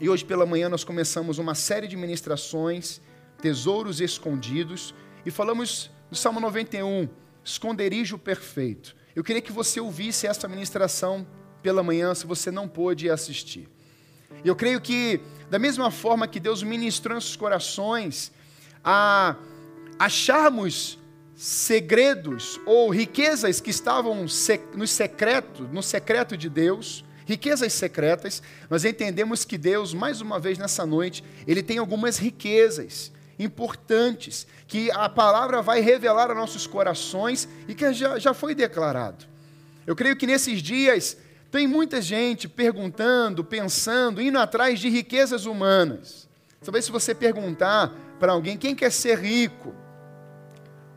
E hoje pela manhã nós começamos uma série de ministrações, tesouros escondidos, e falamos do Salmo 91, esconderijo perfeito. Eu queria que você ouvisse essa ministração pela manhã, se você não pôde assistir. Eu creio que, da mesma forma que Deus ministrou em nossos corações, a acharmos segredos ou riquezas que estavam no secreto, no secreto de Deus, riquezas secretas, nós entendemos que Deus, mais uma vez nessa noite, Ele tem algumas riquezas importantes que a palavra vai revelar a nossos corações e que já, já foi declarado. Eu creio que nesses dias tem muita gente perguntando, pensando, indo atrás de riquezas humanas. Talvez se você perguntar para alguém quem quer ser rico,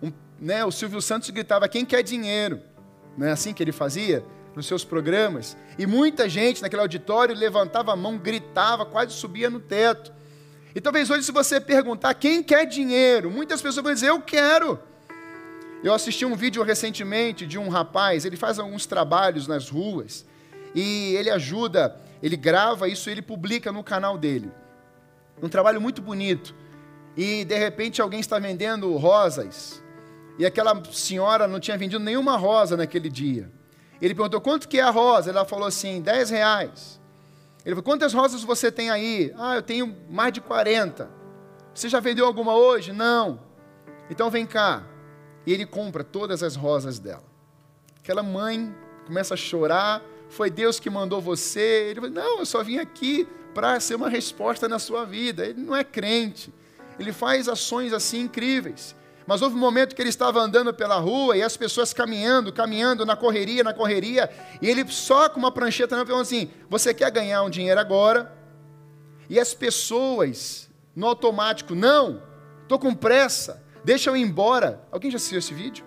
um, né, o Silvio Santos gritava quem quer dinheiro, não é assim que ele fazia? Nos seus programas, e muita gente naquele auditório levantava a mão, gritava, quase subia no teto. E talvez hoje, se você perguntar quem quer dinheiro, muitas pessoas vão dizer: Eu quero. Eu assisti um vídeo recentemente de um rapaz, ele faz alguns trabalhos nas ruas, e ele ajuda, ele grava isso e ele publica no canal dele. Um trabalho muito bonito. E de repente alguém está vendendo rosas, e aquela senhora não tinha vendido nenhuma rosa naquele dia. Ele perguntou, quanto que é a rosa? Ela falou assim, 10 reais. Ele falou, quantas rosas você tem aí? Ah, eu tenho mais de 40. Você já vendeu alguma hoje? Não. Então vem cá. E ele compra todas as rosas dela. Aquela mãe começa a chorar. Foi Deus que mandou você. Ele falou, não, eu só vim aqui para ser uma resposta na sua vida. Ele não é crente. Ele faz ações assim incríveis. Mas houve um momento que ele estava andando pela rua e as pessoas caminhando, caminhando na correria, na correria, e ele só com uma prancheta não falou assim: Você quer ganhar um dinheiro agora? E as pessoas, no automático, não, estou com pressa, deixa eu ir embora. Alguém já assistiu esse vídeo?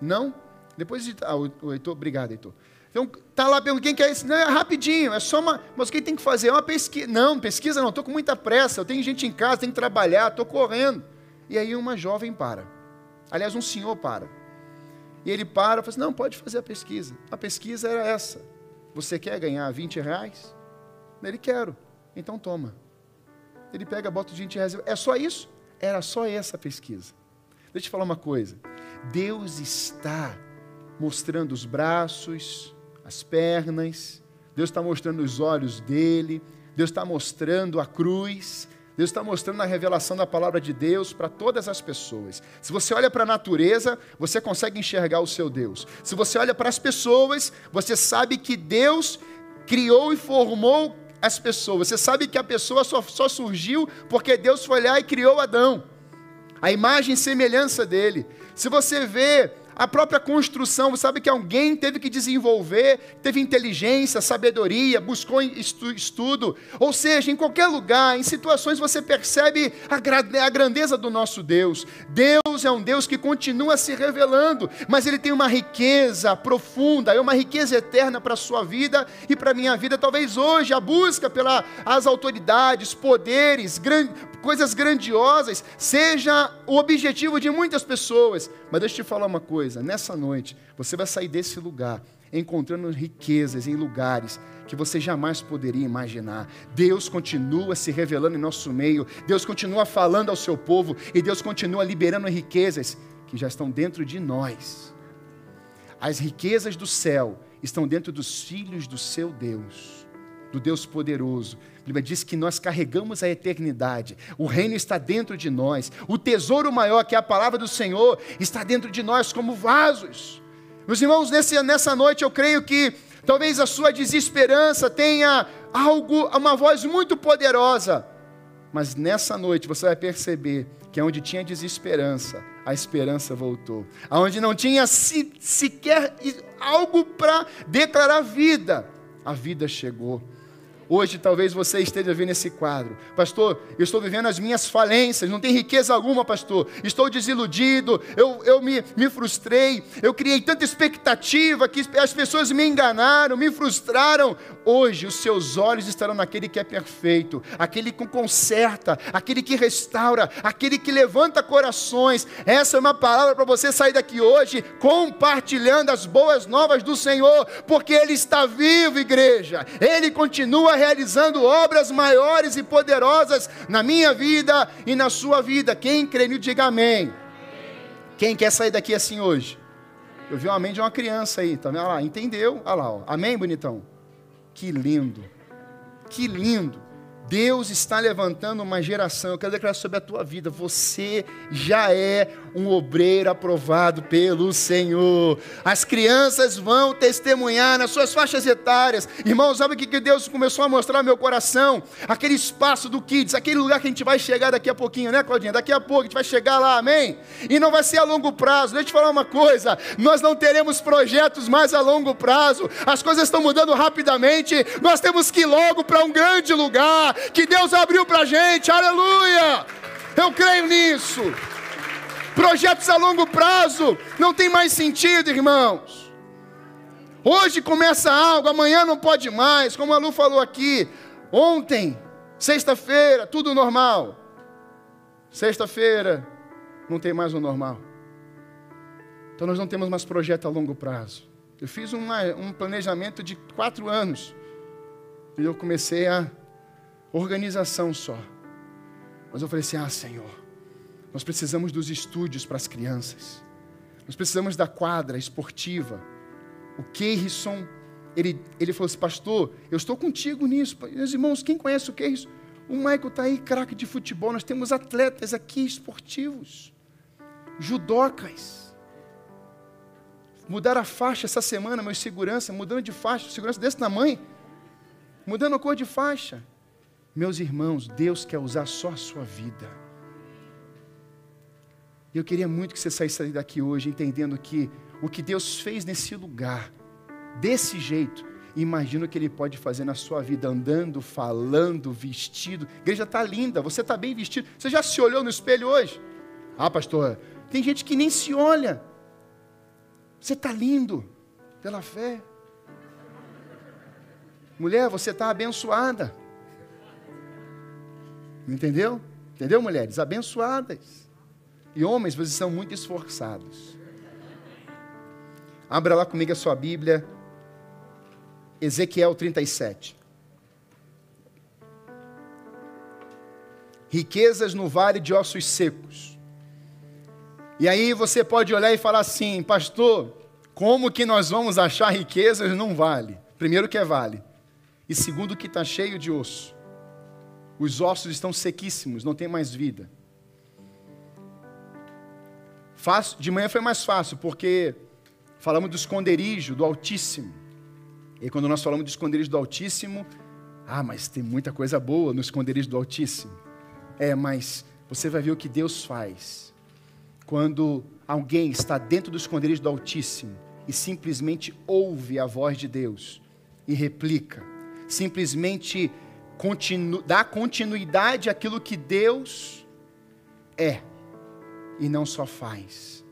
Não? Depois de. Ah, o Heitor, obrigado, Heitor. Então, tá lá perguntando quem quer isso. Não, é rapidinho, é só uma. Mas o que tem que fazer? É uma pesquisa. Não, pesquisa não, estou com muita pressa, eu tenho gente em casa, tenho que trabalhar, estou correndo. E aí uma jovem para. Aliás, um senhor para. E ele para e fala assim, não, pode fazer a pesquisa. A pesquisa era essa. Você quer ganhar 20 reais? Ele, quero. Então toma. Ele pega, bota os 20 reais. É só isso? Era só essa pesquisa. Deixa eu te falar uma coisa. Deus está mostrando os braços, as pernas. Deus está mostrando os olhos dele. Deus está mostrando a cruz. Deus está mostrando a revelação da palavra de Deus para todas as pessoas. Se você olha para a natureza, você consegue enxergar o seu Deus. Se você olha para as pessoas, você sabe que Deus criou e formou as pessoas. Você sabe que a pessoa só, só surgiu porque Deus foi lá e criou Adão. A imagem e semelhança dele. Se você vê a própria construção, você sabe que alguém teve que desenvolver, teve inteligência, sabedoria, buscou estudo. Ou seja, em qualquer lugar, em situações, você percebe a grandeza do nosso Deus. Deus é um Deus que continua se revelando, mas Ele tem uma riqueza profunda, é uma riqueza eterna para a sua vida e para a minha vida. Talvez hoje a busca pelas autoridades, poderes, coisas grandiosas, seja o objetivo de muitas pessoas. Mas deixa eu te falar uma coisa: nessa noite, você vai sair desse lugar encontrando riquezas em lugares que você jamais poderia imaginar. Deus continua se revelando em nosso meio, Deus continua falando ao seu povo e Deus continua liberando riquezas que já estão dentro de nós. As riquezas do céu estão dentro dos filhos do seu Deus, do Deus poderoso, a Bíblia diz que nós carregamos a eternidade, o reino está dentro de nós, o tesouro maior, que é a palavra do Senhor, está dentro de nós como vasos. Meus irmãos, nesse, nessa noite eu creio que talvez a sua desesperança tenha algo, uma voz muito poderosa, mas nessa noite você vai perceber que onde tinha desesperança, a esperança voltou. Aonde não tinha se, sequer algo para declarar vida, a vida chegou. Hoje talvez você esteja vendo esse quadro. Pastor, eu estou vivendo as minhas falências, não tem riqueza alguma, pastor. Estou desiludido, eu, eu me, me frustrei, eu criei tanta expectativa que as pessoas me enganaram, me frustraram. Hoje os seus olhos estarão naquele que é perfeito, aquele que conserta, aquele que restaura, aquele que levanta corações. Essa é uma palavra para você sair daqui hoje compartilhando as boas novas do Senhor, porque Ele está vivo, igreja. Ele continua realizando obras maiores e poderosas na minha vida e na sua vida. Quem crê nisso, diga amém. Quem quer sair daqui assim hoje? Eu vi um amém de uma criança aí, tá vendo? Olha lá, entendeu? Olha lá, ó. amém, bonitão? Que lindo, que lindo. Deus está levantando uma geração, eu quero declarar sobre a tua vida, você já é um obreiro aprovado pelo Senhor. As crianças vão testemunhar nas suas faixas etárias. Irmãos, sabe o que Deus começou a mostrar no meu coração? Aquele espaço do Kids, aquele lugar que a gente vai chegar daqui a pouquinho, né, Claudinha? Daqui a pouco a gente vai chegar lá, amém? E não vai ser a longo prazo. Deixa eu te falar uma coisa: nós não teremos projetos mais a longo prazo. As coisas estão mudando rapidamente. Nós temos que ir logo para um grande lugar que Deus abriu para a gente, aleluia! Eu creio nisso. Projetos a longo prazo não tem mais sentido, irmãos. Hoje começa algo, amanhã não pode mais, como a Lu falou aqui. Ontem, sexta-feira, tudo normal. Sexta-feira, não tem mais o normal. Então nós não temos mais projeto a longo prazo. Eu fiz uma, um planejamento de quatro anos. E eu comecei a organização só. Mas eu falei assim: ah, Senhor, nós precisamos dos estúdios para as crianças, nós precisamos da quadra esportiva. O Keirson, ele, ele falou assim: Pastor, eu estou contigo nisso. Meus irmãos, quem conhece o Keirson? O Michael está aí, craque de futebol. Nós temos atletas aqui esportivos, judocas. Mudaram a faixa essa semana, meus segurança, mudando de faixa, segurança desse tamanho, mudando a cor de faixa. Meus irmãos, Deus quer usar só a sua vida. E eu queria muito que você saísse daqui hoje entendendo que o que Deus fez nesse lugar, desse jeito, imagina o que Ele pode fazer na sua vida, andando, falando, vestido. A igreja está linda, você está bem vestido. Você já se olhou no espelho hoje? Ah, pastor, tem gente que nem se olha. Você está lindo pela fé. Mulher, você está abençoada. Entendeu? Entendeu, mulheres? Abençoadas. E homens, vocês são muito esforçados. Abra lá comigo a sua Bíblia. Ezequiel 37. Riquezas no vale de ossos secos. E aí você pode olhar e falar assim, pastor, como que nós vamos achar riquezas num vale? Primeiro que é vale. E segundo que está cheio de osso. Os ossos estão sequíssimos, não tem mais vida. De manhã foi mais fácil, porque falamos do esconderijo do Altíssimo. E quando nós falamos do esconderijo do Altíssimo, ah, mas tem muita coisa boa no esconderijo do Altíssimo. É, mas você vai ver o que Deus faz quando alguém está dentro do esconderijo do Altíssimo e simplesmente ouve a voz de Deus e replica, simplesmente continu, dá continuidade àquilo que Deus é e não só faz.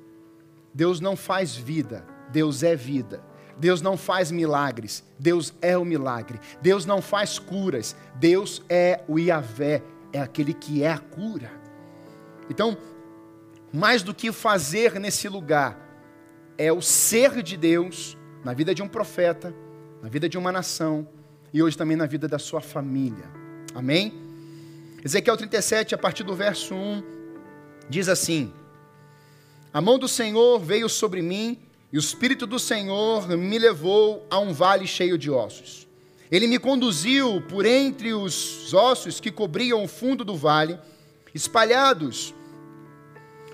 Deus não faz vida, Deus é vida. Deus não faz milagres, Deus é o milagre. Deus não faz curas, Deus é o Iavé, é aquele que é a cura. Então, mais do que fazer nesse lugar, é o ser de Deus na vida de um profeta, na vida de uma nação, e hoje também na vida da sua família. Amém? Ezequiel 37, a partir do verso 1, diz assim: A mão do Senhor veio sobre mim, e o Espírito do Senhor me levou a um vale cheio de ossos. Ele me conduziu por entre os ossos que cobriam o fundo do vale, espalhados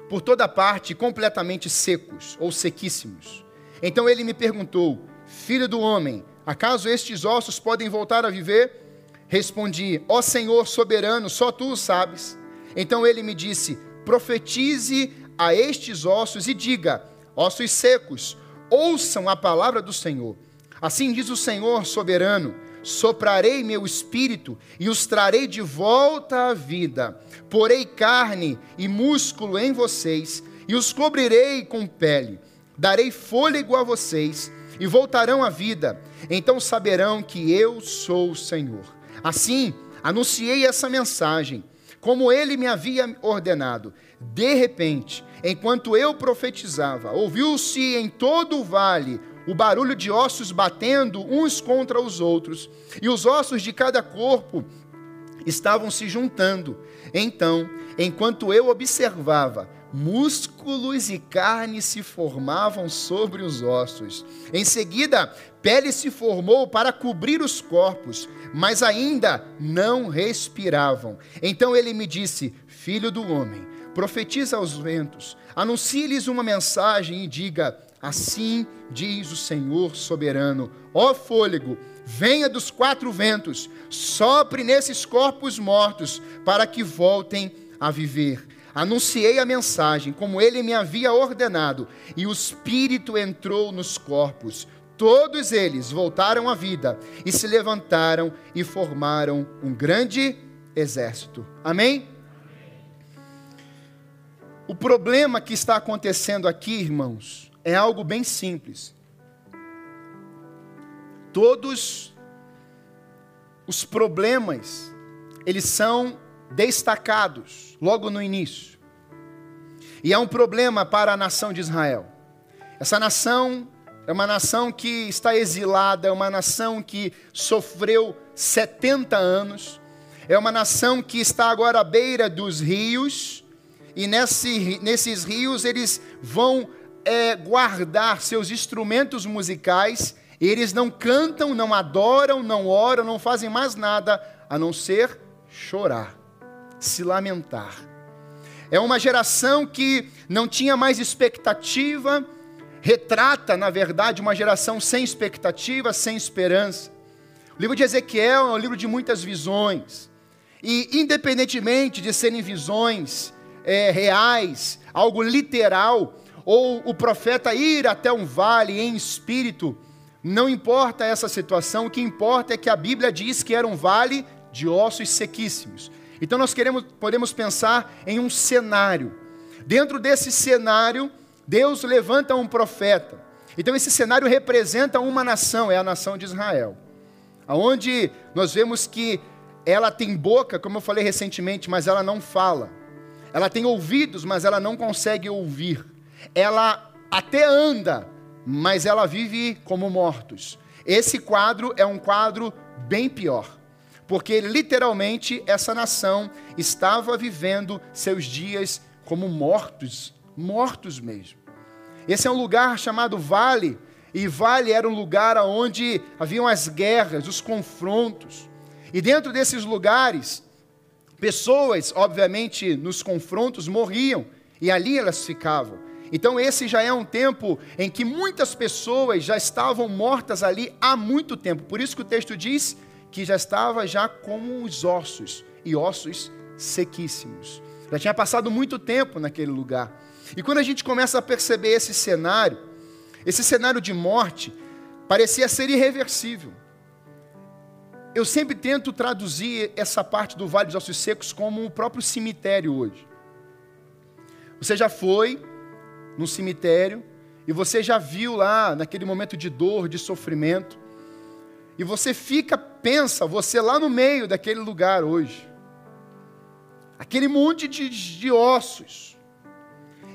por toda parte, completamente secos ou sequíssimos. Então ele me perguntou: Filho do homem, Acaso estes ossos podem voltar a viver? Respondi: Ó Senhor soberano, só tu o sabes. Então ele me disse: Profetize a estes ossos e diga: Ossos secos, ouçam a palavra do Senhor. Assim diz o Senhor soberano: Soprarei meu espírito e os trarei de volta à vida. Porei carne e músculo em vocês e os cobrirei com pele. Darei fôlego a vocês e voltarão à vida. Então saberão que eu sou o Senhor. Assim, anunciei essa mensagem, como ele me havia ordenado. De repente, enquanto eu profetizava, ouviu-se em todo o vale o barulho de ossos batendo uns contra os outros, e os ossos de cada corpo estavam se juntando. Então, enquanto eu observava, músculos e carne se formavam sobre os ossos. Em seguida, pele se formou para cobrir os corpos, mas ainda não respiravam. Então ele me disse: Filho do homem, profetiza aos ventos, anuncie-lhes uma mensagem e diga: Assim diz o Senhor soberano: Ó fôlego, venha dos quatro ventos, sopre nesses corpos mortos, para que voltem a viver. Anunciei a mensagem, como ele me havia ordenado, e o Espírito entrou nos corpos. Todos eles voltaram à vida e se levantaram e formaram um grande exército. Amém? O problema que está acontecendo aqui, irmãos, é algo bem simples. Todos os problemas, eles são destacados logo no início. E é um problema para a nação de Israel. Essa nação é uma nação que está exilada, é uma nação que sofreu 70 anos, é uma nação que está agora à beira dos rios e nesse, nesses rios eles vão é, guardar seus instrumentos musicais, eles não cantam, não adoram, não oram, não fazem mais nada a não ser chorar, se lamentar. É uma geração que não tinha mais expectativa, retrata, na verdade, uma geração sem expectativa, sem esperança. O livro de Ezequiel é um livro de muitas visões. E, independentemente de serem visões é, reais, algo literal, ou o profeta ir até um vale em espírito, não importa essa situação, o que importa é que a Bíblia diz que era um vale de ossos sequíssimos. Então nós queremos, podemos pensar em um cenário. Dentro desse cenário, Deus levanta um profeta. Então esse cenário representa uma nação, é a nação de Israel. Aonde nós vemos que ela tem boca, como eu falei recentemente, mas ela não fala. Ela tem ouvidos, mas ela não consegue ouvir. Ela até anda, mas ela vive como mortos. Esse quadro é um quadro bem pior, porque literalmente essa nação estava vivendo seus dias como mortos, mortos mesmo. Esse é um lugar chamado Vale, e Vale era um lugar onde haviam as guerras, os confrontos. E dentro desses lugares, Pessoas, obviamente, nos confrontos morriam e ali elas ficavam. Então, esse já é um tempo em que muitas pessoas já estavam mortas ali há muito tempo. Por isso que o texto diz que já estava já como os ossos, e ossos sequíssimos. Já tinha passado muito tempo naquele lugar. E quando a gente começa a perceber esse cenário, esse cenário de morte, parecia ser irreversível. Eu sempre tento traduzir essa parte do Vale dos Ossos Secos como o próprio cemitério hoje. Você já foi no cemitério e você já viu lá, naquele momento de dor, de sofrimento, e você fica, pensa, você lá no meio daquele lugar hoje, aquele monte de, de ossos,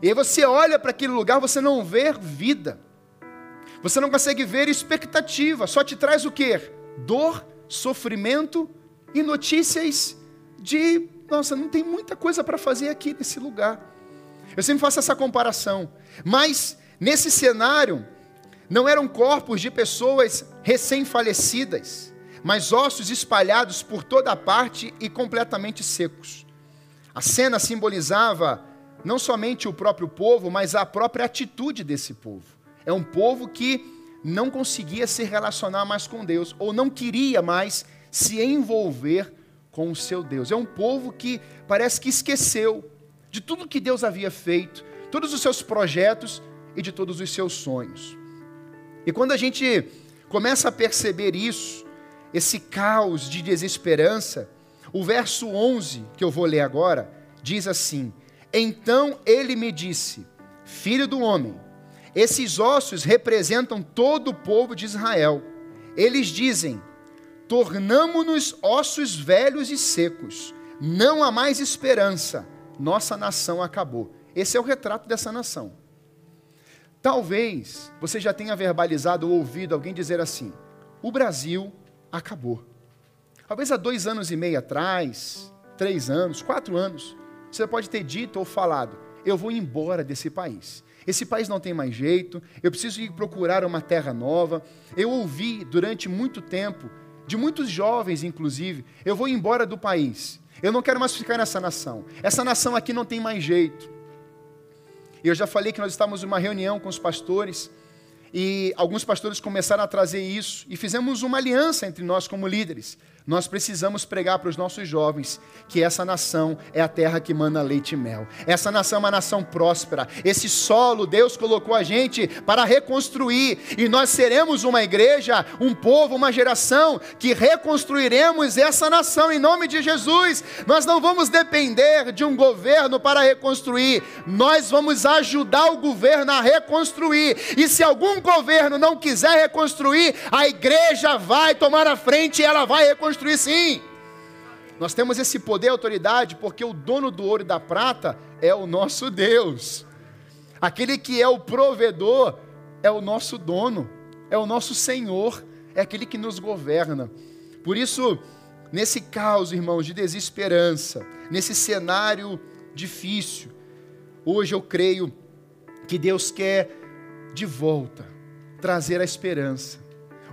e aí você olha para aquele lugar, você não vê vida, você não consegue ver expectativa, só te traz o que? Dor sofrimento e notícias de, nossa, não tem muita coisa para fazer aqui nesse lugar. Eu sempre faço essa comparação. Mas nesse cenário, não eram corpos de pessoas recém-falecidas, mas ossos espalhados por toda parte e completamente secos. A cena simbolizava não somente o próprio povo, mas a própria atitude desse povo. É um povo que não conseguia se relacionar mais com Deus, ou não queria mais se envolver com o seu Deus. É um povo que parece que esqueceu de tudo que Deus havia feito, todos os seus projetos e de todos os seus sonhos. E quando a gente começa a perceber isso, esse caos de desesperança, o verso 11, que eu vou ler agora, diz assim: Então ele me disse, filho do homem, esses ossos representam todo o povo de Israel. Eles dizem: tornamo-nos ossos velhos e secos, não há mais esperança, nossa nação acabou. Esse é o retrato dessa nação. Talvez você já tenha verbalizado ou ouvido alguém dizer assim: o Brasil acabou. Talvez há dois anos e meio atrás, três anos, quatro anos, você pode ter dito ou falado: eu vou embora desse país. Esse país não tem mais jeito, eu preciso ir procurar uma terra nova. Eu ouvi durante muito tempo, de muitos jovens inclusive, eu vou embora do país. Eu não quero mais ficar nessa nação. Essa nação aqui não tem mais jeito. Eu já falei que nós estávamos em uma reunião com os pastores e alguns pastores começaram a trazer isso e fizemos uma aliança entre nós como líderes. Nós precisamos pregar para os nossos jovens que essa nação é a terra que manda leite e mel. Essa nação é uma nação próspera. Esse solo Deus colocou a gente para reconstruir e nós seremos uma igreja, um povo, uma geração que reconstruiremos essa nação em nome de Jesus. Nós não vamos depender de um governo para reconstruir. Nós vamos ajudar o governo a reconstruir. E se algum governo não quiser reconstruir, a igreja vai tomar a frente e ela vai reconstruir construir sim. Nós temos esse poder e autoridade porque o dono do ouro e da prata é o nosso Deus. Aquele que é o provedor é o nosso dono, é o nosso Senhor, é aquele que nos governa. Por isso, nesse caos, irmãos, de desesperança, nesse cenário difícil, hoje eu creio que Deus quer de volta trazer a esperança.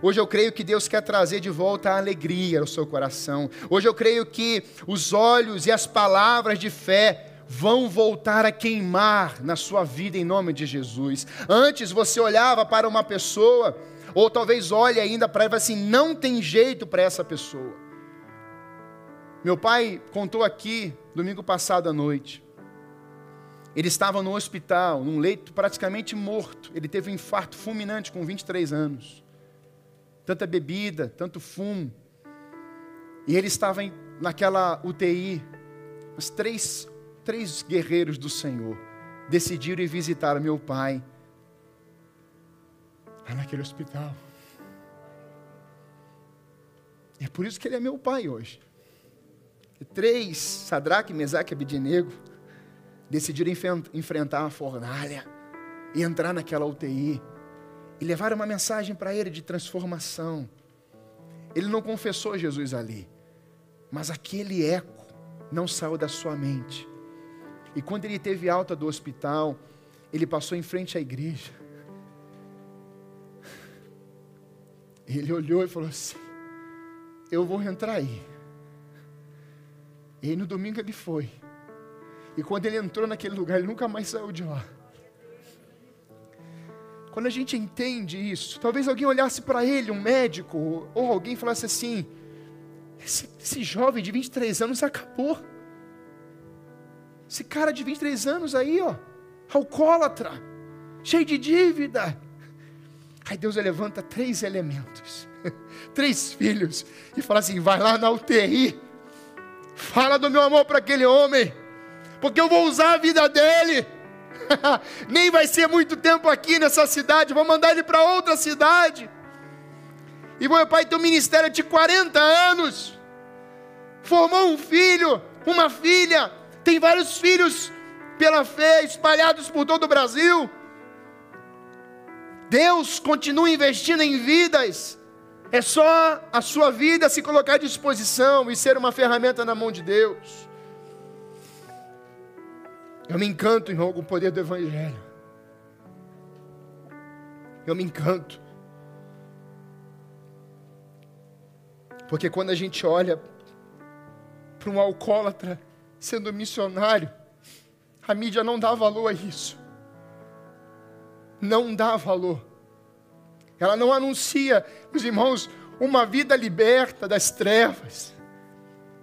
Hoje eu creio que Deus quer trazer de volta a alegria ao seu coração. Hoje eu creio que os olhos e as palavras de fé vão voltar a queimar na sua vida em nome de Jesus. Antes você olhava para uma pessoa, ou talvez olhe ainda para ela assim: não tem jeito para essa pessoa. Meu pai contou aqui, domingo passado à noite. Ele estava no hospital, num leito praticamente morto. Ele teve um infarto fulminante com 23 anos tanta bebida, tanto fumo. E ele estava em, naquela UTI. Os três, três guerreiros do Senhor decidiram ir visitar meu pai lá naquele hospital. E é por isso que ele é meu pai hoje. E três, Sadraque, Mesaque e Abidinego, decidiram enfrentar a fornalha e entrar naquela UTI e levaram uma mensagem para ele de transformação. Ele não confessou Jesus ali, mas aquele eco não saiu da sua mente. E quando ele teve alta do hospital, ele passou em frente à igreja. Ele olhou e falou assim: Eu vou entrar aí. E aí no domingo ele foi. E quando ele entrou naquele lugar, ele nunca mais saiu de lá. Quando a gente entende isso, talvez alguém olhasse para ele, um médico, ou alguém falasse assim: esse, esse, jovem de 23 anos acabou. Esse cara de 23 anos aí, ó, alcoólatra, cheio de dívida. Aí Deus levanta três elementos, três filhos, e fala assim: vai lá na UTI, fala do meu amor para aquele homem, porque eu vou usar a vida dele nem vai ser muito tempo aqui nessa cidade, vou mandar ele para outra cidade. E meu pai tem um ministério de 40 anos, formou um filho, uma filha, tem vários filhos pela fé espalhados por todo o Brasil. Deus continua investindo em vidas. É só a sua vida se colocar à disposição e ser uma ferramenta na mão de Deus. Eu me encanto, irmão, com o poder do Evangelho. Eu me encanto. Porque quando a gente olha para um alcoólatra sendo missionário, a mídia não dá valor a isso. Não dá valor. Ela não anuncia, os irmãos, uma vida liberta das trevas,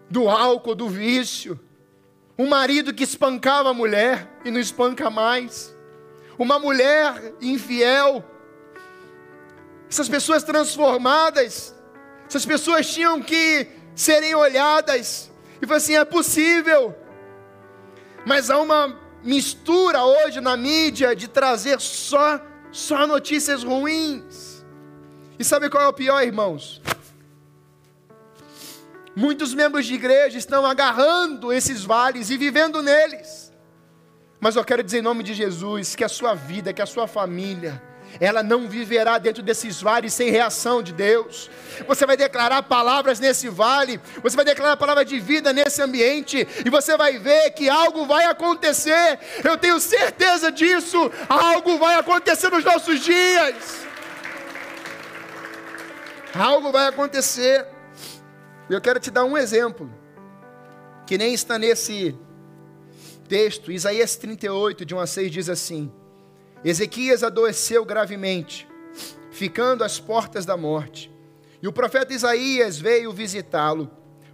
do álcool, do vício um marido que espancava a mulher e não espanca mais. Uma mulher infiel. Essas pessoas transformadas. Essas pessoas tinham que serem olhadas. E foi assim: é possível. Mas há uma mistura hoje na mídia de trazer só, só notícias ruins. E sabe qual é o pior, irmãos? Muitos membros de igreja estão agarrando esses vales e vivendo neles. Mas eu quero dizer em nome de Jesus que a sua vida, que a sua família, ela não viverá dentro desses vales sem reação de Deus. Você vai declarar palavras nesse vale, você vai declarar palavras de vida nesse ambiente, e você vai ver que algo vai acontecer. Eu tenho certeza disso. Algo vai acontecer nos nossos dias. Algo vai acontecer. Eu quero te dar um exemplo, que nem está nesse texto. Isaías 38, de 1 a 6 diz assim: Ezequias adoeceu gravemente, ficando às portas da morte. E o profeta Isaías veio visitá-lo.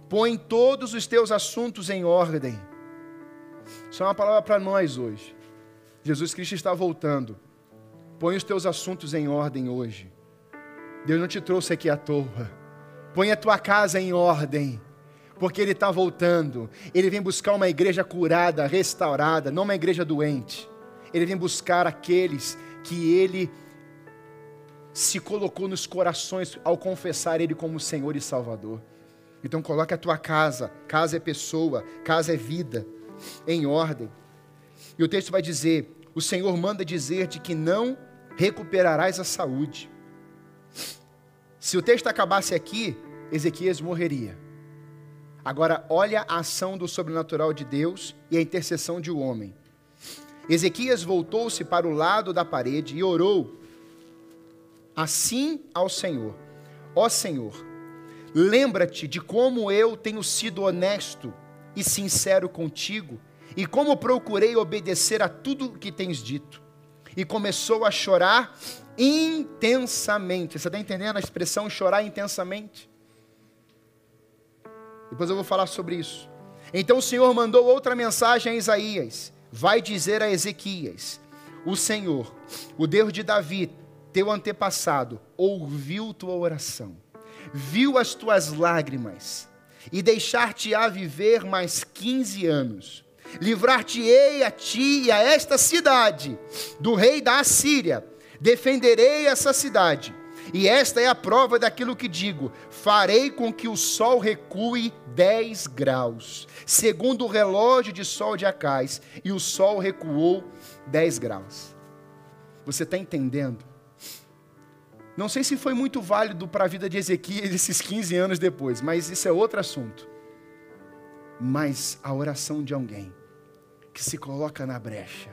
Põe todos os teus assuntos em ordem. Isso é uma palavra para nós hoje. Jesus Cristo está voltando. Põe os teus assuntos em ordem hoje. Deus não te trouxe aqui à toa. Põe a tua casa em ordem porque Ele está voltando. Ele vem buscar uma igreja curada, restaurada, não uma igreja doente. Ele vem buscar aqueles que Ele se colocou nos corações ao confessar Ele como Senhor e Salvador. Então coloque a tua casa, casa é pessoa, casa é vida, em ordem. E o texto vai dizer: o Senhor manda dizer-te que não recuperarás a saúde. Se o texto acabasse aqui, Ezequias morreria. Agora, olha a ação do sobrenatural de Deus e a intercessão de um homem. Ezequias voltou-se para o lado da parede e orou assim ao Senhor: Ó Senhor, lembra-te de como eu tenho sido honesto e sincero contigo, e como procurei obedecer a tudo que tens dito. E começou a chorar intensamente. Você está entendendo a expressão chorar intensamente? Depois eu vou falar sobre isso. Então o Senhor mandou outra mensagem a Isaías: Vai dizer a Ezequias: O Senhor, o Deus de Davi, teu antepassado, ouviu tua oração, viu as tuas lágrimas, e deixar-te-á viver mais 15 anos. Livrar-te-ei a ti e a esta cidade do rei da Assíria. Defenderei essa cidade e esta é a prova daquilo que digo: farei com que o sol recue 10 graus, segundo o relógio de sol de Acais, e o sol recuou 10 graus. Você está entendendo? Não sei se foi muito válido para a vida de Ezequias esses 15 anos depois, mas isso é outro assunto. Mas a oração de alguém que se coloca na brecha,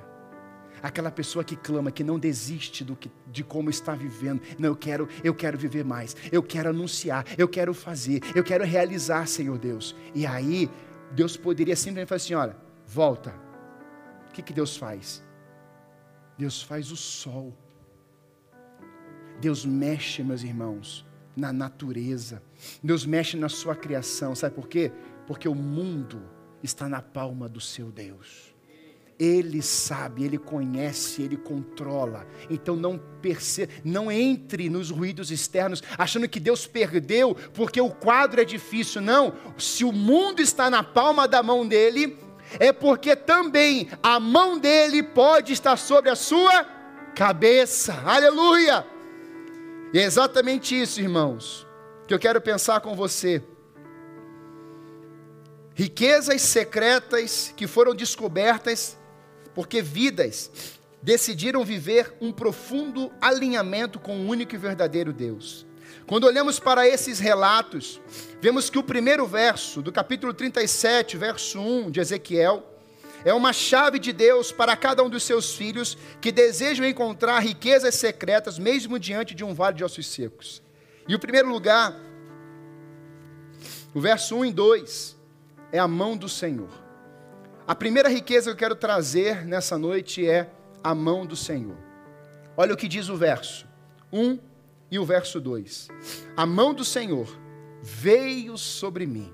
aquela pessoa que clama, que não desiste do que, de como está vivendo. Não, eu quero, eu quero viver mais. Eu quero anunciar, eu quero fazer, eu quero realizar, Senhor Deus. E aí, Deus poderia simplesmente falar assim: olha, volta. O que, que Deus faz? Deus faz o sol. Deus mexe, meus irmãos, na natureza. Deus mexe na sua criação. Sabe por quê? Porque o mundo está na palma do seu Deus. Ele sabe, ele conhece, ele controla. Então não perce... não entre nos ruídos externos achando que Deus perdeu porque o quadro é difícil. Não, se o mundo está na palma da mão dele, é porque também a mão dele pode estar sobre a sua cabeça. Aleluia! E é exatamente isso, irmãos, que eu quero pensar com você riquezas secretas que foram descobertas porque vidas decidiram viver um profundo alinhamento com o único e verdadeiro Deus. Quando olhamos para esses relatos, vemos que o primeiro verso do capítulo 37, verso 1 de Ezequiel, é uma chave de Deus para cada um dos seus filhos que desejam encontrar riquezas secretas, mesmo diante de um vale de ossos secos. E o primeiro lugar, o verso 1 e 2, é a mão do Senhor. A primeira riqueza que eu quero trazer nessa noite é a mão do Senhor. Olha o que diz o verso 1 e o verso 2. A mão do Senhor veio sobre mim,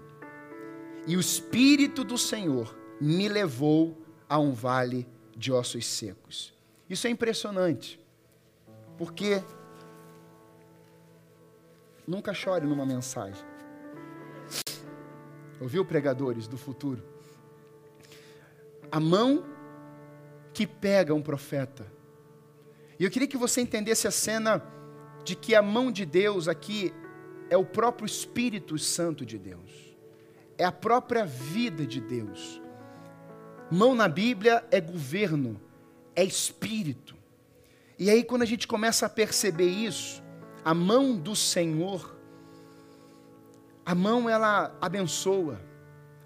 e o Espírito do Senhor me levou a um vale de ossos secos. Isso é impressionante, porque nunca chore numa mensagem. Ouviu, pregadores do futuro? A mão que pega um profeta. E eu queria que você entendesse a cena de que a mão de Deus aqui é o próprio Espírito Santo de Deus, é a própria vida de Deus. Mão na Bíblia é governo, é espírito. E aí, quando a gente começa a perceber isso, a mão do Senhor, a mão ela abençoa,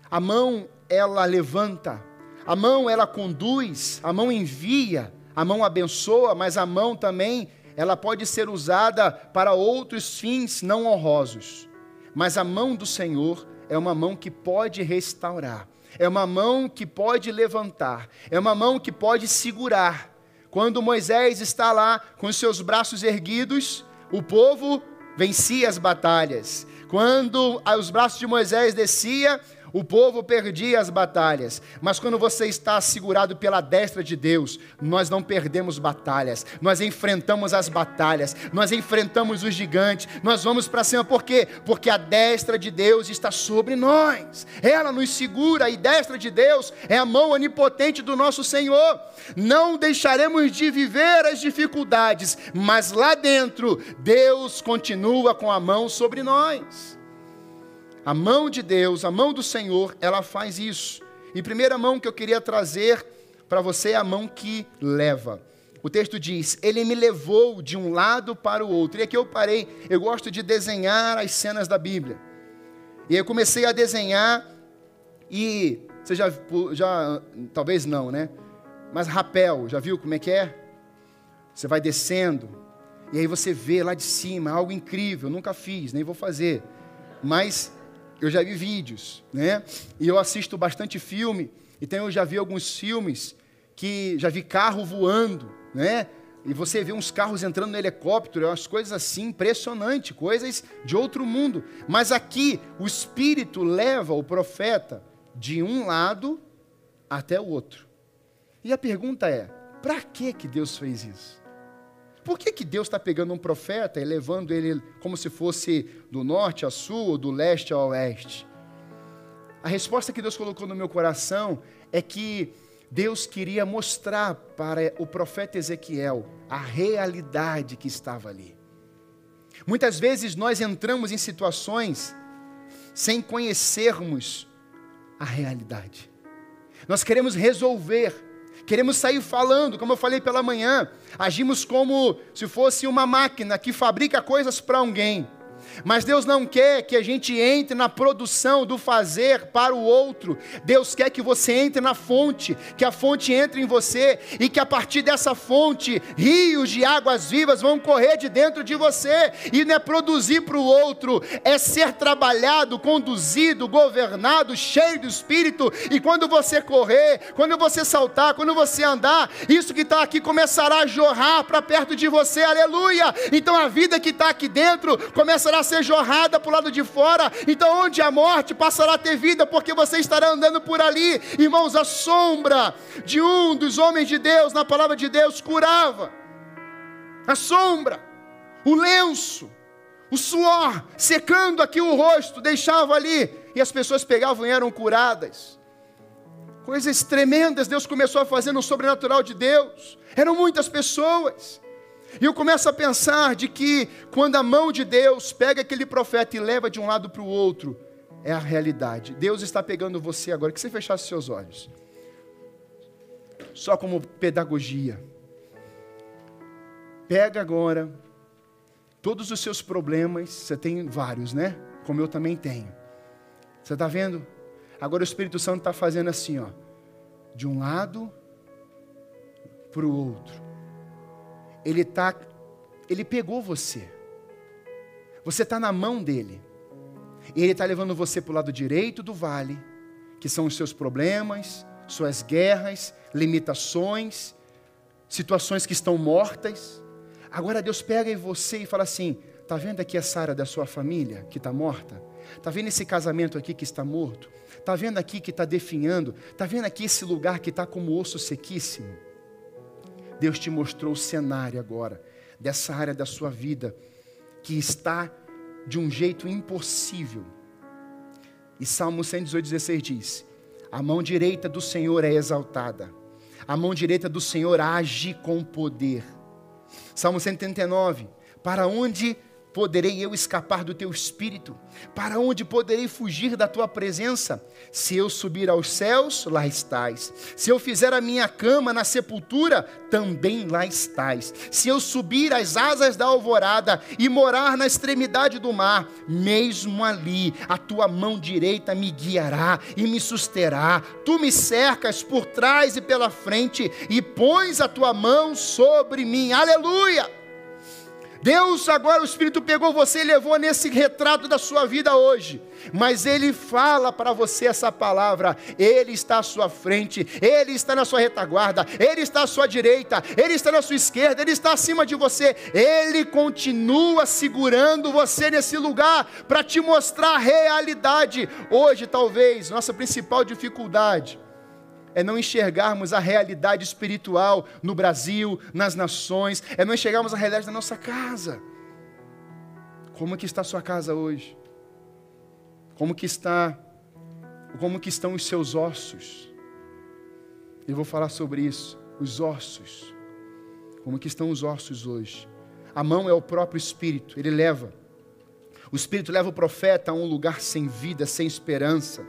a mão ela levanta, a mão ela conduz, a mão envia, a mão abençoa, mas a mão também ela pode ser usada para outros fins não honrosos. Mas a mão do Senhor é uma mão que pode restaurar, é uma mão que pode levantar, é uma mão que pode segurar. Quando Moisés está lá com os seus braços erguidos, o povo vencia as batalhas. Quando os braços de Moisés descia, o povo perdia as batalhas, mas quando você está segurado pela destra de Deus, nós não perdemos batalhas, nós enfrentamos as batalhas, nós enfrentamos os gigantes, nós vamos para cima, por quê? Porque a destra de Deus está sobre nós, ela nos segura, e destra de Deus é a mão onipotente do nosso Senhor. Não deixaremos de viver as dificuldades, mas lá dentro, Deus continua com a mão sobre nós. A mão de Deus, a mão do Senhor, ela faz isso. E primeira mão que eu queria trazer para você é a mão que leva. O texto diz: Ele me levou de um lado para o outro. E aqui eu parei. Eu gosto de desenhar as cenas da Bíblia. E eu comecei a desenhar e você já, já talvez não, né? Mas rapel, já viu como é que é? Você vai descendo e aí você vê lá de cima algo incrível. Nunca fiz, nem vou fazer. Mas eu já vi vídeos, né? E eu assisto bastante filme, então eu já vi alguns filmes que já vi carro voando, né? E você vê uns carros entrando no helicóptero, umas coisas assim impressionantes, coisas de outro mundo. Mas aqui o Espírito leva o profeta de um lado até o outro. E a pergunta é: para que que Deus fez isso? Por que, que Deus está pegando um profeta e levando ele como se fosse do norte a sul ou do leste a oeste? A resposta que Deus colocou no meu coração é que Deus queria mostrar para o profeta Ezequiel a realidade que estava ali. Muitas vezes nós entramos em situações sem conhecermos a realidade. Nós queremos resolver Queremos sair falando, como eu falei pela manhã, agimos como se fosse uma máquina que fabrica coisas para alguém. Mas Deus não quer que a gente entre na produção do fazer para o outro. Deus quer que você entre na fonte, que a fonte entre em você e que a partir dessa fonte rios de águas vivas vão correr de dentro de você. E não é produzir para o outro, é ser trabalhado, conduzido, governado, cheio do Espírito. E quando você correr, quando você saltar, quando você andar, isso que está aqui começará a jorrar para perto de você. Aleluia! Então a vida que está aqui dentro começará a ser jorrada para o lado de fora. Então, onde a morte passará a ter vida, porque você estará andando por ali. Irmãos, a sombra de um dos homens de Deus, na palavra de Deus, curava. A sombra, o lenço, o suor secando aqui o rosto, deixava ali, e as pessoas pegavam e eram curadas. Coisas tremendas Deus começou a fazer no sobrenatural de Deus. Eram muitas pessoas. E eu começo a pensar de que quando a mão de Deus pega aquele profeta e leva de um lado para o outro, é a realidade. Deus está pegando você agora, que você fechasse seus olhos. Só como pedagogia. Pega agora todos os seus problemas, você tem vários, né? Como eu também tenho. Você está vendo? Agora o Espírito Santo está fazendo assim, ó, de um lado para o outro ele tá, ele pegou você. Você está na mão dele. E ele está levando você para o lado direito do vale, que são os seus problemas, suas guerras, limitações, situações que estão mortas. Agora Deus pega em você e fala assim: está vendo aqui essa área da sua família que está morta? Está vendo esse casamento aqui que está morto? Está vendo aqui que está definhando? Está vendo aqui esse lugar que está como osso sequíssimo? Deus te mostrou o cenário agora, dessa área da sua vida, que está de um jeito impossível. E Salmo 118,16 diz: A mão direita do Senhor é exaltada, a mão direita do Senhor age com poder. Salmo 139, para onde poderei eu escapar do teu espírito? Para onde poderei fugir da tua presença? Se eu subir aos céus, lá estás. Se eu fizer a minha cama na sepultura, também lá estás. Se eu subir às asas da alvorada e morar na extremidade do mar, mesmo ali a tua mão direita me guiará e me susterá. Tu me cercas por trás e pela frente e pões a tua mão sobre mim. Aleluia! Deus, agora o Espírito pegou você e levou nesse retrato da sua vida hoje. Mas Ele fala para você essa palavra. Ele está à sua frente, Ele está na sua retaguarda, Ele está à sua direita, Ele está na sua esquerda, Ele está acima de você. Ele continua segurando você nesse lugar para te mostrar a realidade. Hoje, talvez, nossa principal dificuldade é não enxergarmos a realidade espiritual no Brasil, nas nações, é não enxergarmos a realidade da nossa casa. Como que está a sua casa hoje? Como que está como que estão os seus ossos? Eu vou falar sobre isso, os ossos. Como que estão os ossos hoje? A mão é o próprio espírito, ele leva. O espírito leva o profeta a um lugar sem vida, sem esperança.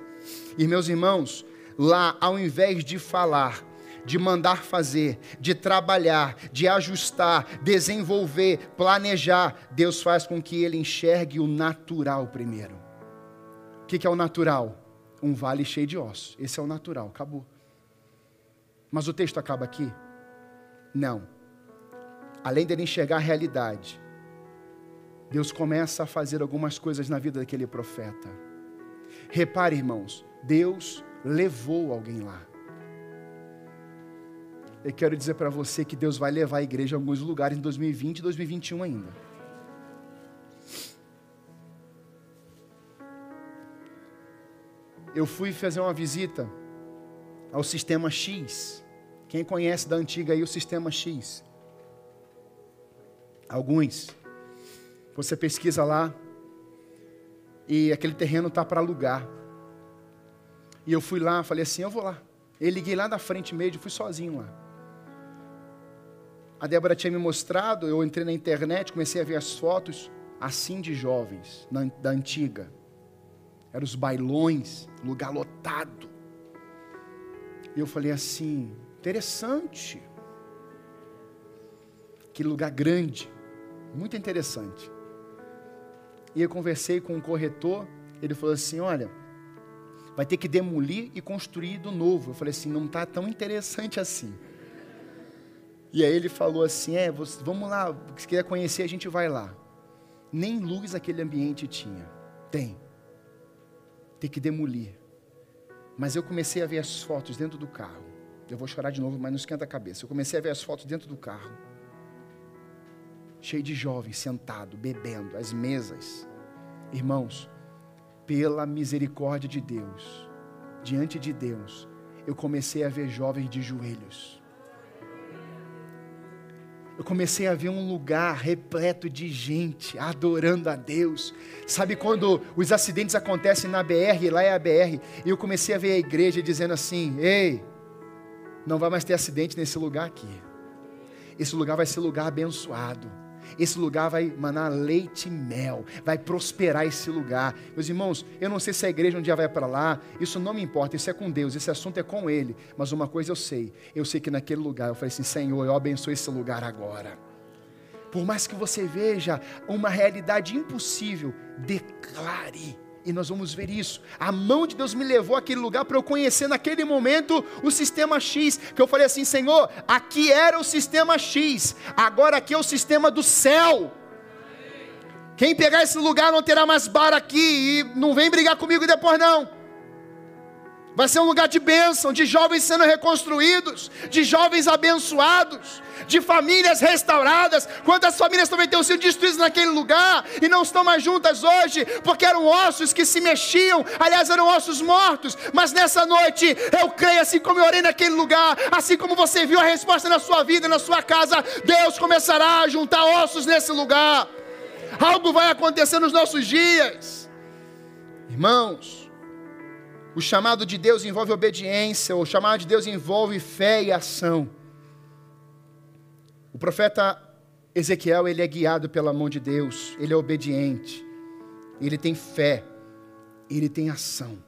E meus irmãos, Lá, ao invés de falar, de mandar fazer, de trabalhar, de ajustar, desenvolver, planejar, Deus faz com que ele enxergue o natural primeiro. O que é o natural? Um vale cheio de ossos. Esse é o natural, acabou. Mas o texto acaba aqui? Não. Além dele enxergar a realidade, Deus começa a fazer algumas coisas na vida daquele profeta. Repare, irmãos, Deus levou alguém lá. Eu quero dizer para você que Deus vai levar a igreja a alguns lugares em 2020 e 2021 ainda. Eu fui fazer uma visita ao Sistema X. Quem conhece da antiga aí o Sistema X? Alguns. Você pesquisa lá e aquele terreno está para alugar. E eu fui lá, falei assim, eu vou lá. Eu liguei lá da frente mesmo, fui sozinho lá. A Débora tinha me mostrado, eu entrei na internet, comecei a ver as fotos assim de jovens, na, da antiga. Eram os bailões, lugar lotado. E eu falei assim, interessante. Que lugar grande, muito interessante. E eu conversei com um corretor, ele falou assim, olha, vai ter que demolir e construir do novo. Eu falei assim, não está tão interessante assim. E aí ele falou assim, é, vamos lá, se quiser conhecer, a gente vai lá. Nem luz aquele ambiente tinha. Tem. Tem que demolir. Mas eu comecei a ver as fotos dentro do carro. Eu vou chorar de novo, mas não esquenta a cabeça. Eu comecei a ver as fotos dentro do carro. Cheio de jovens sentado, bebendo, as mesas. Irmãos, pela misericórdia de Deus, diante de Deus, eu comecei a ver jovens de joelhos. Eu comecei a ver um lugar repleto de gente adorando a Deus. Sabe quando os acidentes acontecem na BR, lá é a BR, e eu comecei a ver a igreja dizendo assim: "Ei, não vai mais ter acidente nesse lugar aqui. Esse lugar vai ser lugar abençoado esse lugar vai manar leite e mel, vai prosperar esse lugar. Meus irmãos, eu não sei se a igreja um dia vai para lá, isso não me importa, isso é com Deus, esse assunto é com Ele. Mas uma coisa eu sei, eu sei que naquele lugar eu falei assim: Senhor, eu abençoo esse lugar agora. Por mais que você veja uma realidade impossível, declare e nós vamos ver isso. A mão de Deus me levou àquele lugar para eu conhecer naquele momento o sistema X. Que eu falei assim, Senhor, aqui era o sistema X, agora aqui é o sistema do céu. Quem pegar esse lugar não terá mais bar aqui e não vem brigar comigo depois não. Vai ser um lugar de bênção, de jovens sendo reconstruídos, de jovens abençoados, de famílias restauradas. Quantas famílias também têm sido destruídas naquele lugar e não estão mais juntas hoje, porque eram ossos que se mexiam, aliás, eram ossos mortos. Mas nessa noite, eu creio, assim como eu orei naquele lugar, assim como você viu a resposta na sua vida, na sua casa, Deus começará a juntar ossos nesse lugar. Algo vai acontecer nos nossos dias, irmãos. O chamado de Deus envolve obediência, o chamado de Deus envolve fé e ação. O profeta Ezequiel ele é guiado pela mão de Deus, ele é obediente, ele tem fé, ele tem ação.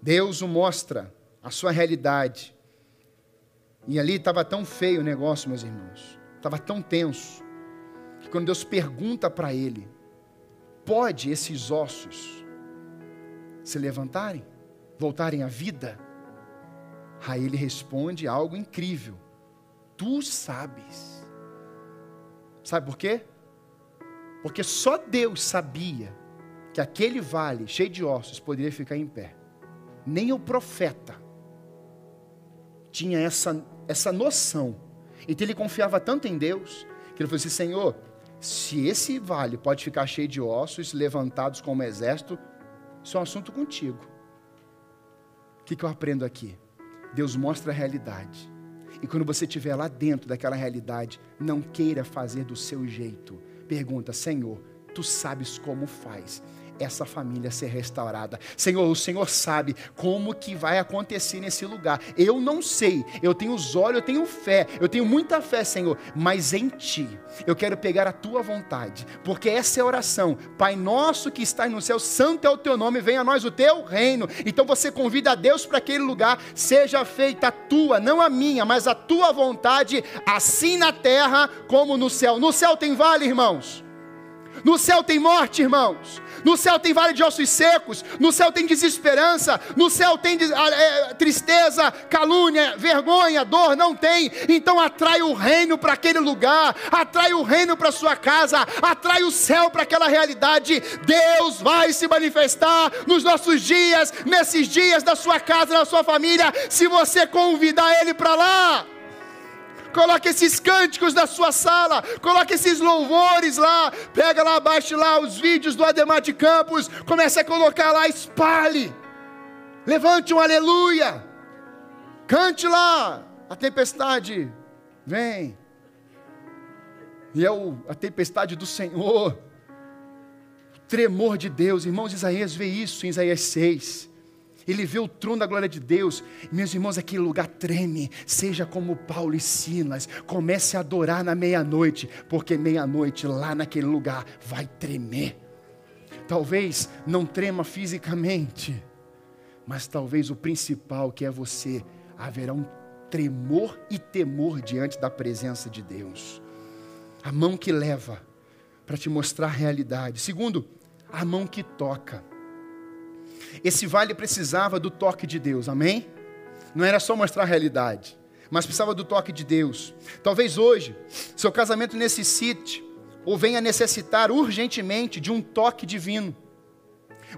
Deus o mostra a sua realidade. E ali estava tão feio o negócio, meus irmãos, estava tão tenso, que quando Deus pergunta para ele: pode esses ossos se levantarem, voltarem à vida? Aí ele responde algo incrível: Tu sabes. Sabe por quê? Porque só Deus sabia que aquele vale cheio de ossos poderia ficar em pé. Nem o profeta tinha essa, essa noção. Então ele confiava tanto em Deus que ele falou assim: Senhor, se esse vale pode ficar cheio de ossos, levantados como exército, isso é um assunto contigo. O que, que eu aprendo aqui? Deus mostra a realidade. E quando você estiver lá dentro daquela realidade, não queira fazer do seu jeito. Pergunta, Senhor, tu sabes como faz essa família ser restaurada. Senhor, o Senhor sabe como que vai acontecer nesse lugar. Eu não sei. Eu tenho os olhos, eu tenho fé. Eu tenho muita fé, Senhor, mas em ti. Eu quero pegar a tua vontade, porque essa é a oração. Pai nosso que está no céu, santo é o teu nome, venha a nós o teu reino. Então você convida a Deus para aquele lugar, seja feita a tua, não a minha, mas a tua vontade, assim na terra como no céu. No céu tem vale, irmãos. No céu tem morte, irmãos. No céu tem vale de ossos secos. No céu tem desesperança. No céu tem é, tristeza, calúnia, vergonha, dor. Não tem. Então atrai o reino para aquele lugar. Atrai o reino para sua casa. Atrai o céu para aquela realidade. Deus vai se manifestar nos nossos dias, nesses dias da sua casa, da sua família. Se você convidar Ele para lá. Coloque esses cânticos na sua sala, coloque esses louvores lá, pega lá abaixo lá os vídeos do Ademar de Campos, comece a colocar lá, espalhe. Levante um aleluia. Cante lá. A tempestade vem. E é o, a tempestade do Senhor. O tremor de Deus. Irmãos, Isaías vê isso em Isaías 6 ele vê o trono da glória de Deus. Meus irmãos, aquele lugar treme. Seja como Paulo e Silas. Comece a adorar na meia-noite, porque meia-noite lá naquele lugar vai tremer. Talvez não trema fisicamente, mas talvez o principal que é você, haverá um tremor e temor diante da presença de Deus. A mão que leva para te mostrar a realidade. Segundo, a mão que toca. Esse vale precisava do toque de Deus, amém? Não era só mostrar a realidade, mas precisava do toque de Deus. Talvez hoje, seu casamento necessite ou venha necessitar urgentemente de um toque divino.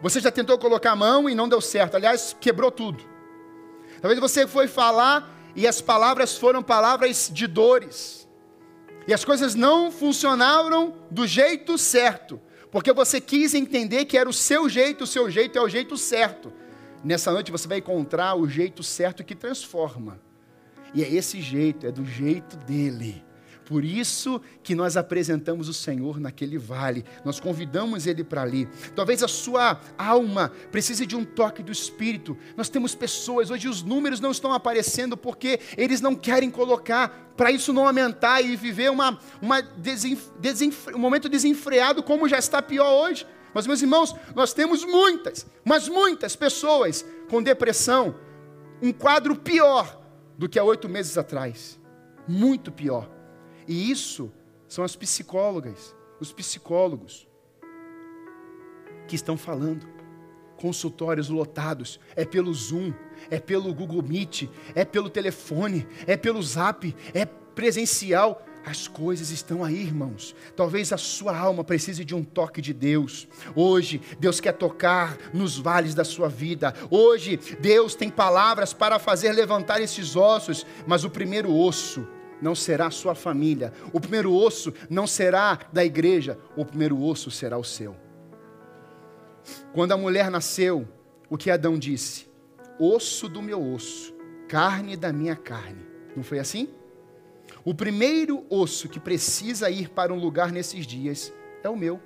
Você já tentou colocar a mão e não deu certo, aliás, quebrou tudo. Talvez você foi falar e as palavras foram palavras de dores. E as coisas não funcionaram do jeito certo porque você quis entender que era o seu jeito, o seu jeito é o jeito certo. Nessa noite você vai encontrar o jeito certo que transforma. E é esse jeito, é do jeito dele. Por isso que nós apresentamos o Senhor naquele vale, nós convidamos Ele para ali. Talvez a sua alma precise de um toque do Espírito. Nós temos pessoas, hoje os números não estão aparecendo porque eles não querem colocar, para isso não aumentar e viver uma, uma um momento desenfreado, como já está pior hoje. Mas, meus irmãos, nós temos muitas, mas muitas pessoas com depressão, um quadro pior do que há oito meses atrás. Muito pior. E isso são as psicólogas, os psicólogos que estão falando. Consultórios lotados, é pelo Zoom, é pelo Google Meet, é pelo telefone, é pelo Zap, é presencial. As coisas estão aí, irmãos. Talvez a sua alma precise de um toque de Deus. Hoje, Deus quer tocar nos vales da sua vida. Hoje, Deus tem palavras para fazer levantar esses ossos, mas o primeiro osso não será sua família, o primeiro osso não será da igreja, o primeiro osso será o seu. Quando a mulher nasceu, o que Adão disse? Osso do meu osso, carne da minha carne. Não foi assim? O primeiro osso que precisa ir para um lugar nesses dias é o meu.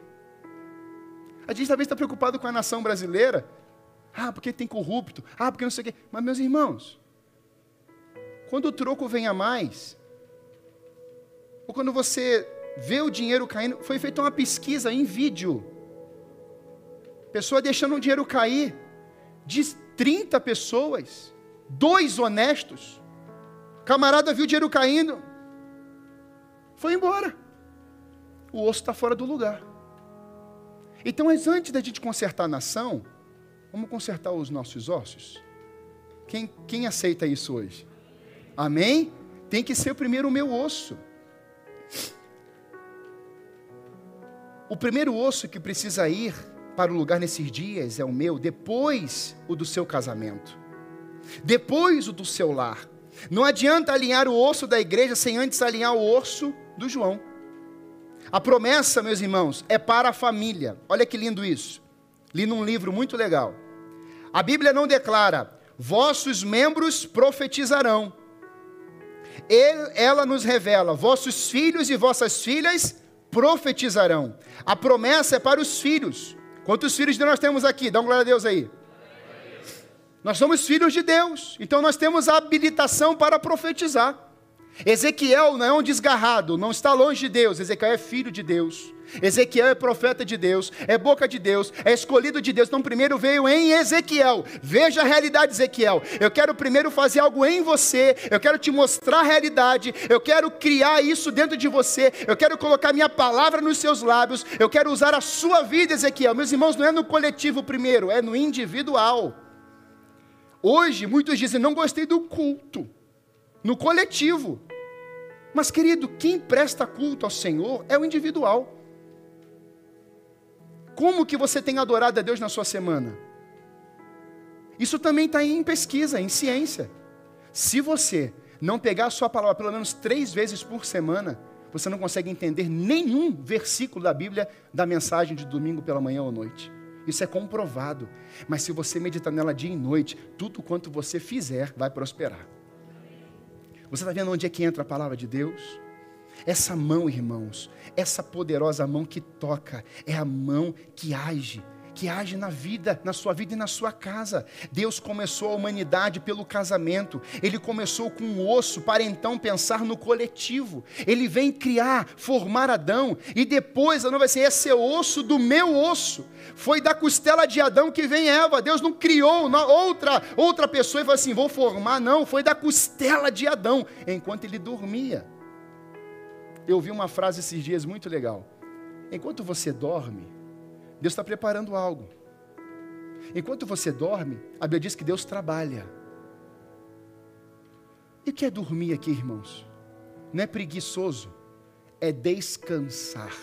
A gente talvez está preocupado com a nação brasileira. Ah, porque tem corrupto. Ah, porque não sei o quê. Mas, meus irmãos, quando o troco vem a mais, ou quando você vê o dinheiro caindo, foi feita uma pesquisa em vídeo. Pessoa deixando o dinheiro cair, de 30 pessoas, dois honestos. Camarada viu o dinheiro caindo, foi embora. O osso está fora do lugar. Então, antes da gente consertar a nação, vamos consertar os nossos ossos? Quem, quem aceita isso hoje? Amém? Tem que ser primeiro o meu osso. O primeiro osso que precisa ir para o lugar nesses dias é o meu, depois o do seu casamento, depois o do seu lar. Não adianta alinhar o osso da igreja sem antes alinhar o osso do João. A promessa, meus irmãos, é para a família. Olha que lindo isso. Li num livro muito legal. A Bíblia não declara: vossos membros profetizarão. Ele, ela nos revela: vossos filhos e vossas filhas profetizarão. A promessa é para os filhos. Quantos filhos nós temos aqui? Dá uma glória a Deus aí. Nós somos filhos de Deus, então nós temos a habilitação para profetizar. Ezequiel não é um desgarrado, não está longe de Deus. Ezequiel é filho de Deus. Ezequiel é profeta de Deus, é boca de Deus, é escolhido de Deus. Então, primeiro veio em Ezequiel. Veja a realidade, Ezequiel. Eu quero primeiro fazer algo em você, eu quero te mostrar a realidade, eu quero criar isso dentro de você, eu quero colocar minha palavra nos seus lábios, eu quero usar a sua vida, Ezequiel. Meus irmãos, não é no coletivo primeiro, é no individual. Hoje, muitos dizem: não gostei do culto, no coletivo. Mas, querido, quem presta culto ao Senhor é o individual. Como que você tem adorado a Deus na sua semana? Isso também está em pesquisa, em ciência. Se você não pegar a sua palavra pelo menos três vezes por semana, você não consegue entender nenhum versículo da Bíblia da mensagem de domingo pela manhã ou noite. Isso é comprovado. Mas se você meditar nela dia e noite, tudo quanto você fizer vai prosperar. Você está vendo onde é que entra a palavra de Deus? Essa mão, irmãos, essa poderosa mão que toca, é a mão que age, que age na vida, na sua vida e na sua casa. Deus começou a humanidade pelo casamento. Ele começou com o osso para então pensar no coletivo. Ele vem criar, formar Adão e depois a não vai ser esse é osso do meu osso. Foi da costela de Adão que vem Eva. Deus não criou outra outra pessoa e falou assim, vou formar, não, foi da costela de Adão enquanto ele dormia. Eu ouvi uma frase esses dias muito legal. Enquanto você dorme, Deus está preparando algo. Enquanto você dorme, a Bíblia diz que Deus trabalha. E o que é dormir aqui, irmãos? Não é preguiçoso, é descansar.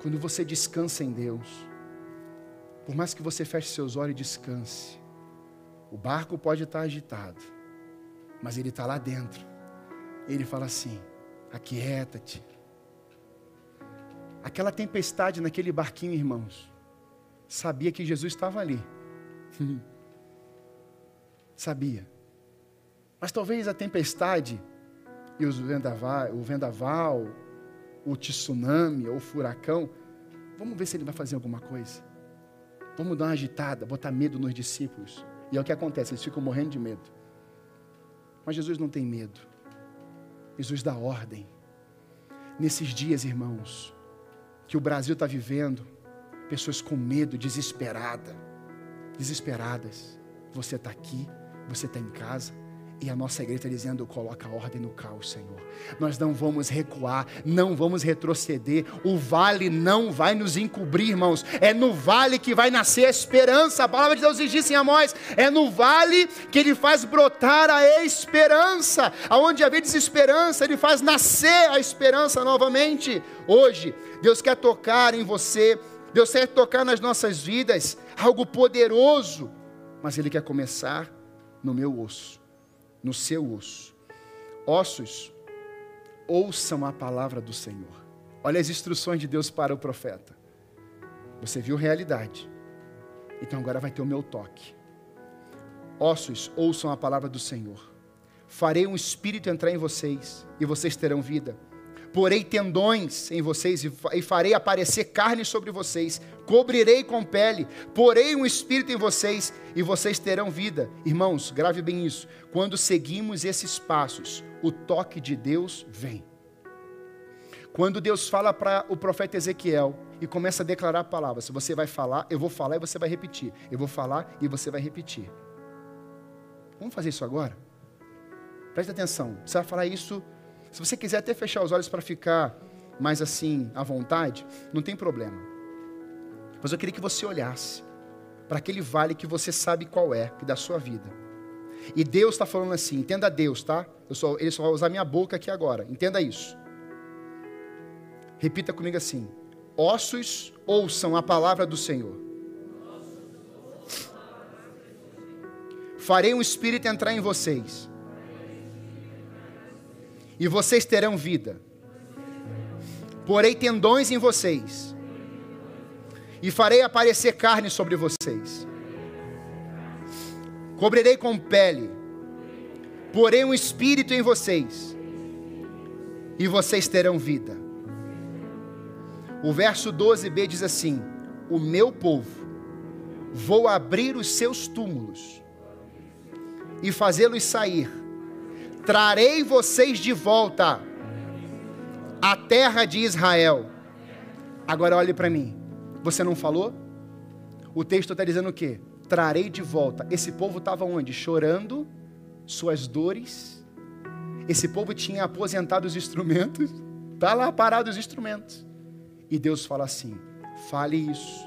Quando você descansa em Deus, por mais que você feche seus olhos e descanse, o barco pode estar agitado, mas ele está lá dentro. Ele fala assim: aquieta-te. Aquela tempestade naquele barquinho, irmãos, sabia que Jesus estava ali. sabia. Mas talvez a tempestade e os vendaval, o vendaval, o tsunami ou o furacão, vamos ver se ele vai fazer alguma coisa. Vamos dar uma agitada, botar medo nos discípulos. E é o que acontece, eles ficam morrendo de medo. Mas Jesus não tem medo. Jesus dá ordem. Nesses dias, irmãos, que o Brasil está vivendo, pessoas com medo, desesperada, desesperadas. Você está aqui, você está em casa, e a nossa igreja está dizendo: coloca ordem no caos, Senhor. Nós não vamos recuar, não vamos retroceder. O vale não vai nos encobrir, irmãos. É no vale que vai nascer a esperança. A palavra de Deus diz em Amós: é no vale que Ele faz brotar a esperança. Aonde havia desesperança, Ele faz nascer a esperança novamente. Hoje, Deus quer tocar em você, Deus quer tocar nas nossas vidas, algo poderoso. Mas Ele quer começar no meu osso no seu osso. Ossos, ouçam a palavra do Senhor. Olha as instruções de Deus para o profeta. Você viu realidade. Então agora vai ter o meu toque. Ossos, ouçam a palavra do Senhor. Farei um espírito entrar em vocês e vocês terão vida porei tendões em vocês e farei aparecer carne sobre vocês, cobrirei com pele, porei um espírito em vocês e vocês terão vida. Irmãos, grave bem isso. Quando seguimos esses passos, o toque de Deus vem. Quando Deus fala para o profeta Ezequiel e começa a declarar a palavra, se você vai falar, eu vou falar e você vai repetir. Eu vou falar e você vai repetir. Vamos fazer isso agora? Preste atenção. Você vai falar isso. Se você quiser até fechar os olhos para ficar mais assim à vontade, não tem problema. Mas eu queria que você olhasse para aquele vale que você sabe qual é, que da sua vida. E Deus está falando assim, entenda Deus, tá? Eu só, ele só vai usar minha boca aqui agora, entenda isso. Repita comigo assim: ossos ouçam a palavra do Senhor. Farei um espírito entrar em vocês, e vocês terão vida. Porei tendões em vocês, e farei aparecer carne sobre vocês. Cobrirei com pele, porei um espírito em vocês, e vocês terão vida. O verso 12b diz assim: O meu povo, vou abrir os seus túmulos e fazê-los sair, trarei vocês de volta à terra de Israel. Agora olhe para mim. Você não falou? O texto está dizendo o quê? Trarei de volta. Esse povo estava onde? Chorando suas dores. Esse povo tinha aposentado os instrumentos. Está lá parado os instrumentos. E Deus fala assim: fale isso,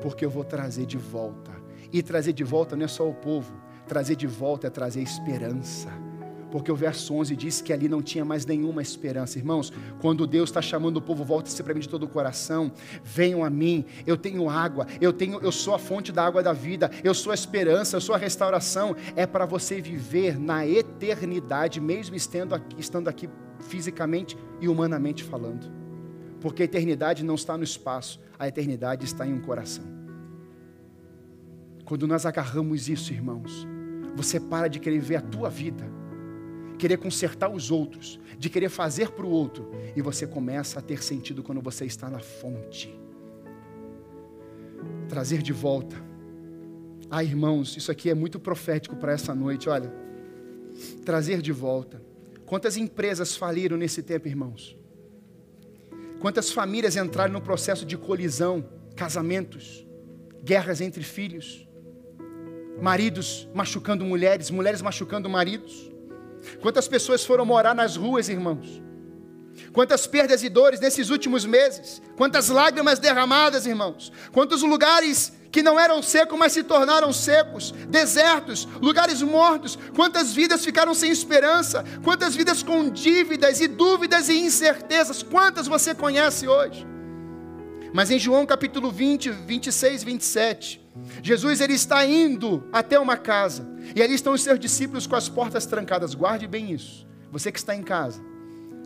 porque eu vou trazer de volta. E trazer de volta não é só o povo, trazer de volta é trazer esperança porque o verso 11 diz que ali não tinha mais nenhuma esperança. Irmãos, quando Deus está chamando o povo, volte-se para mim de todo o coração, venham a mim, eu tenho água, eu, tenho, eu sou a fonte da água da vida, eu sou a esperança, eu sou a restauração, é para você viver na eternidade, mesmo estando aqui, estando aqui fisicamente e humanamente falando, porque a eternidade não está no espaço, a eternidade está em um coração. Quando nós agarramos isso, irmãos, você para de querer ver a tua vida querer consertar os outros, de querer fazer para o outro, e você começa a ter sentido quando você está na fonte. Trazer de volta. Ah, irmãos, isso aqui é muito profético para essa noite, olha. Trazer de volta. Quantas empresas faliram nesse tempo, irmãos? Quantas famílias entraram no processo de colisão, casamentos, guerras entre filhos, maridos machucando mulheres, mulheres machucando maridos. Quantas pessoas foram morar nas ruas, irmãos? Quantas perdas e dores nesses últimos meses? Quantas lágrimas derramadas, irmãos? Quantos lugares que não eram secos, mas se tornaram secos, desertos, lugares mortos. Quantas vidas ficaram sem esperança? Quantas vidas com dívidas e dúvidas e incertezas? Quantas você conhece hoje? Mas em João capítulo 20, 26, 27, Jesus ele está indo até uma casa e ali estão os seus discípulos com as portas trancadas. Guarde bem isso. Você que está em casa,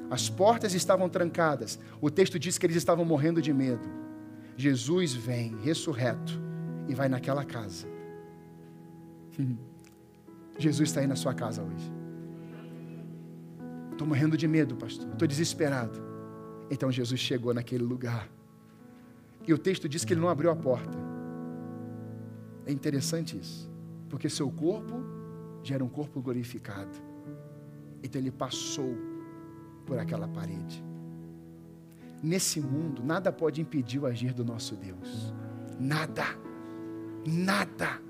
as portas estavam trancadas. O texto diz que eles estavam morrendo de medo. Jesus vem ressurreto e vai naquela casa. Jesus está aí na sua casa hoje. Estou morrendo de medo, pastor. Estou desesperado. Então Jesus chegou naquele lugar. E o texto diz que ele não abriu a porta. É interessante isso, porque seu corpo já era um corpo glorificado. Então ele passou por aquela parede. Nesse mundo, nada pode impedir o agir do nosso Deus. Nada. Nada.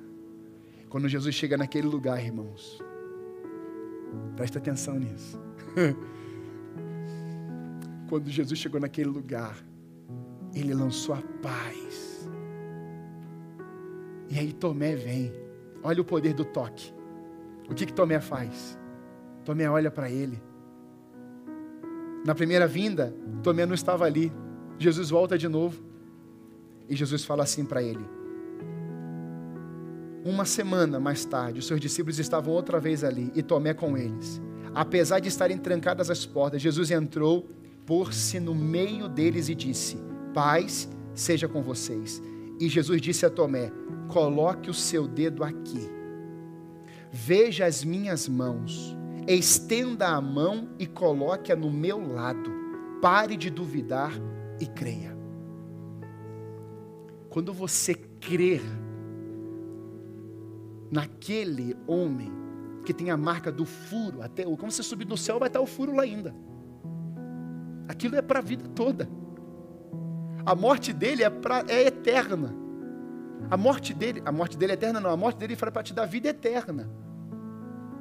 Quando Jesus chega naquele lugar, irmãos, presta atenção nisso. Quando Jesus chegou naquele lugar, ele lançou a paz e aí Tomé vem. Olha o poder do toque. O que, que Tomé faz? Tomé olha para ele. Na primeira vinda, Tomé não estava ali. Jesus volta de novo. E Jesus fala assim para ele: Uma semana mais tarde, os seus discípulos estavam outra vez ali e Tomé com eles. Apesar de estarem trancadas as portas, Jesus entrou, pôs-se no meio deles e disse: Paz seja com vocês. E Jesus disse a Tomé: Coloque o seu dedo aqui. Veja as minhas mãos. Estenda a mão e coloque-a no meu lado. Pare de duvidar e creia. Quando você crer naquele homem que tem a marca do furo, até como você subir no céu, vai estar o furo lá ainda. Aquilo é para a vida toda. A morte dele é, pra, é eterna. A morte dele, a morte dele é eterna não, a morte dele foi para te dar vida eterna.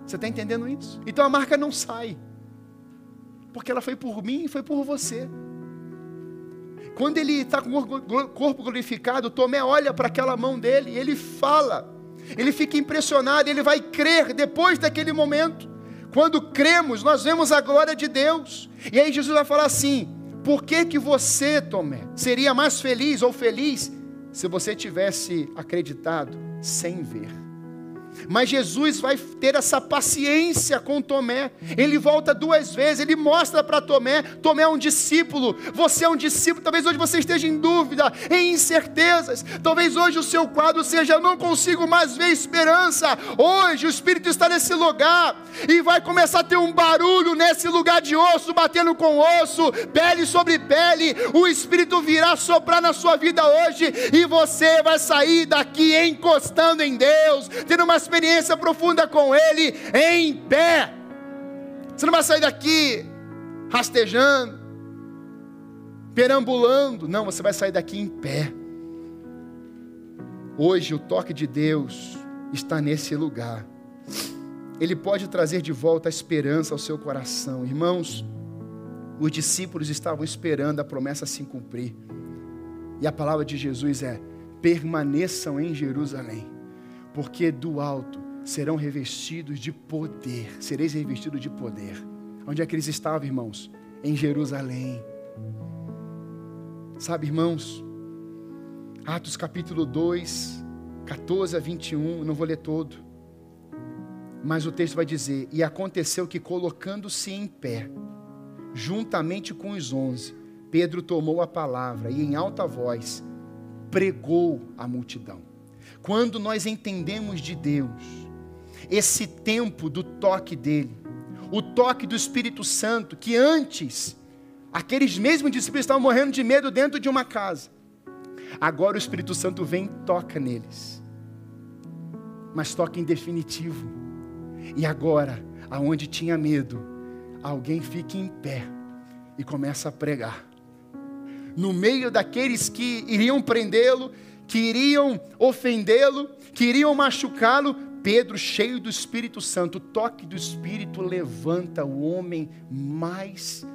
Você está entendendo isso? Então a marca não sai. Porque ela foi por mim e foi por você. Quando ele está com o corpo glorificado, Tomé olha para aquela mão dele e ele fala. Ele fica impressionado, ele vai crer depois daquele momento. Quando cremos, nós vemos a glória de Deus. E aí Jesus vai falar assim: por que, que você, Tomé, seria mais feliz ou feliz se você tivesse acreditado sem ver? Mas Jesus vai ter essa paciência com Tomé. Ele volta duas vezes, ele mostra para Tomé: Tomé é um discípulo, você é um discípulo. Talvez hoje você esteja em dúvida, em incertezas. Talvez hoje o seu quadro seja: não consigo mais ver esperança. Hoje o Espírito está nesse lugar e vai começar a ter um barulho nesse lugar de osso, batendo com osso, pele sobre pele. O Espírito virá soprar na sua vida hoje e você vai sair daqui encostando em Deus, tendo uma experiência profunda com Ele em pé. Você não vai sair daqui rastejando, perambulando. Não, você vai sair daqui em pé. Hoje o toque de Deus está nesse lugar. Ele pode trazer de volta a esperança ao seu coração. Irmãos, os discípulos estavam esperando a promessa se cumprir. E a palavra de Jesus é: permaneçam em Jerusalém porque do alto serão revestidos de poder, sereis revestidos de poder. Onde é que eles estavam, irmãos? Em Jerusalém. Sabe, irmãos, Atos capítulo 2, 14 a 21, não vou ler todo, mas o texto vai dizer: E aconteceu que, colocando-se em pé, juntamente com os onze, Pedro tomou a palavra e, em alta voz, pregou à multidão. Quando nós entendemos de Deus, esse tempo do toque dele, o toque do Espírito Santo, que antes aqueles mesmos discípulos estavam morrendo de medo dentro de uma casa. Agora o Espírito Santo vem e toca neles. Mas toca em definitivo. E agora, aonde tinha medo, alguém fica em pé e começa a pregar. No meio daqueles que iriam prendê-lo, que iriam ofendê-lo, que iriam machucá-lo, Pedro, cheio do Espírito Santo, o toque do Espírito levanta o homem mais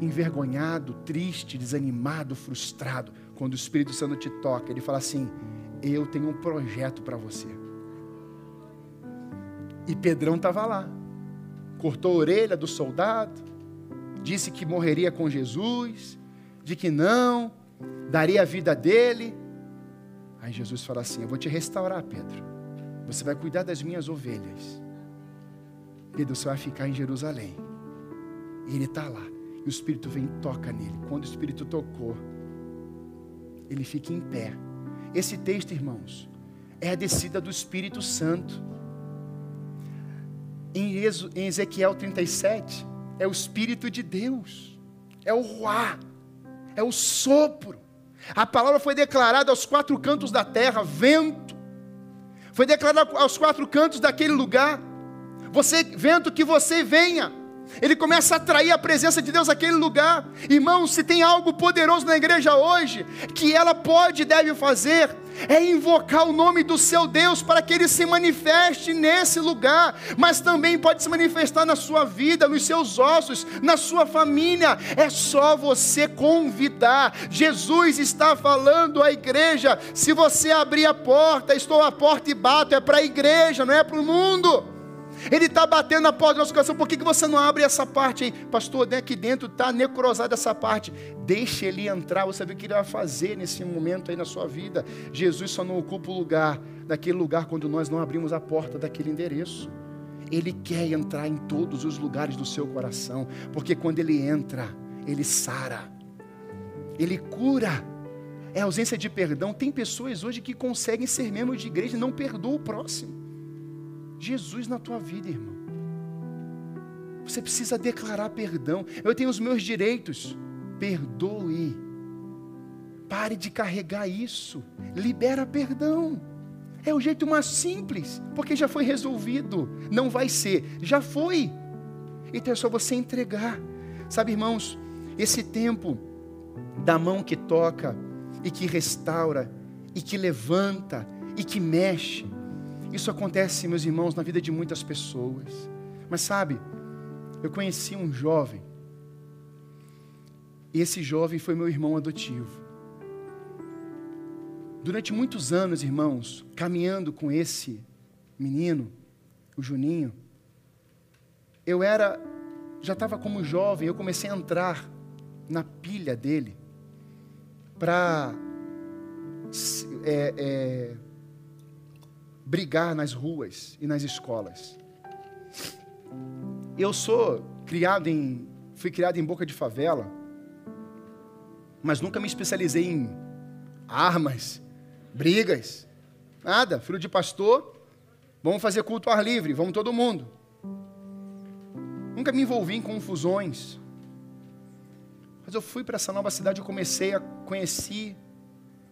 envergonhado, triste, desanimado, frustrado. Quando o Espírito Santo te toca, ele fala assim: Eu tenho um projeto para você. E Pedrão estava lá, cortou a orelha do soldado, disse que morreria com Jesus, de que não, daria a vida dele. Aí Jesus fala assim: Eu vou te restaurar, Pedro. Você vai cuidar das minhas ovelhas. Pedro, você vai ficar em Jerusalém. E ele está lá. E o Espírito vem e toca nele. Quando o Espírito tocou, ele fica em pé. Esse texto, irmãos, é a descida do Espírito Santo. Em Ezequiel 37, é o Espírito de Deus, é o Ruá, é o sopro. A palavra foi declarada aos quatro cantos da terra, vento. Foi declarada aos quatro cantos daquele lugar. Você, vento, que você venha. Ele começa a atrair a presença de Deus naquele lugar. Irmãos, se tem algo poderoso na igreja hoje, que ela pode e deve fazer, é invocar o nome do seu Deus para que ele se manifeste nesse lugar, mas também pode se manifestar na sua vida, nos seus ossos, na sua família. É só você convidar. Jesus está falando à igreja: se você abrir a porta, estou à porta e bato, é para a igreja, não é para o mundo. Ele está batendo na porta do nosso coração. Por que, que você não abre essa parte aí? Pastor, né, aqui dentro está necrosada essa parte. Deixe ele entrar, você vê o que ele vai fazer nesse momento aí na sua vida. Jesus só não ocupa o lugar, naquele lugar quando nós não abrimos a porta daquele endereço. Ele quer entrar em todos os lugares do seu coração, porque quando ele entra, ele sara, ele cura. É ausência de perdão. Tem pessoas hoje que conseguem ser membros de igreja e não perdoam o próximo. Jesus na tua vida, irmão. Você precisa declarar perdão. Eu tenho os meus direitos. Perdoe. Pare de carregar isso. Libera perdão. É o jeito mais simples, porque já foi resolvido. Não vai ser, já foi. Então é só você entregar. Sabe, irmãos, esse tempo da mão que toca e que restaura e que levanta e que mexe, isso acontece, meus irmãos, na vida de muitas pessoas. Mas sabe, eu conheci um jovem, e esse jovem foi meu irmão adotivo. Durante muitos anos, irmãos, caminhando com esse menino, o Juninho, eu era, já estava como jovem, eu comecei a entrar na pilha dele para é, é, brigar nas ruas e nas escolas. Eu sou criado em, fui criado em boca de favela, mas nunca me especializei em armas, brigas, nada. Filho de pastor, vamos fazer culto ao ar livre, vamos todo mundo. Nunca me envolvi em confusões. Mas eu fui para essa nova cidade, eu comecei a conhecer,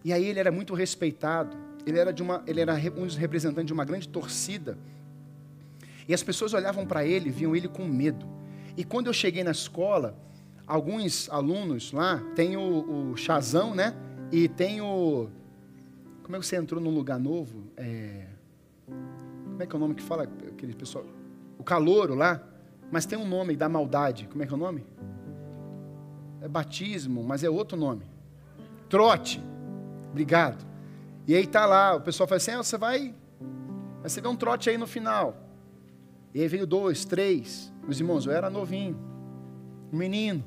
e aí ele era muito respeitado. Ele era, de uma, ele era um dos representantes de uma grande torcida. E as pessoas olhavam para ele, viam ele com medo. E quando eu cheguei na escola, alguns alunos lá, tem o, o Chazão, né? E tem o. Como é que você entrou num lugar novo? É, como é que é o nome que fala aquele pessoal? O calouro lá. Mas tem um nome da maldade. Como é que é o nome? É batismo, mas é outro nome. Trote. Obrigado. E aí tá lá, o pessoal fala assim: ah, você vai. Vê um trote aí no final. E aí veio dois, três. Meus irmãos, eu era novinho, um menino.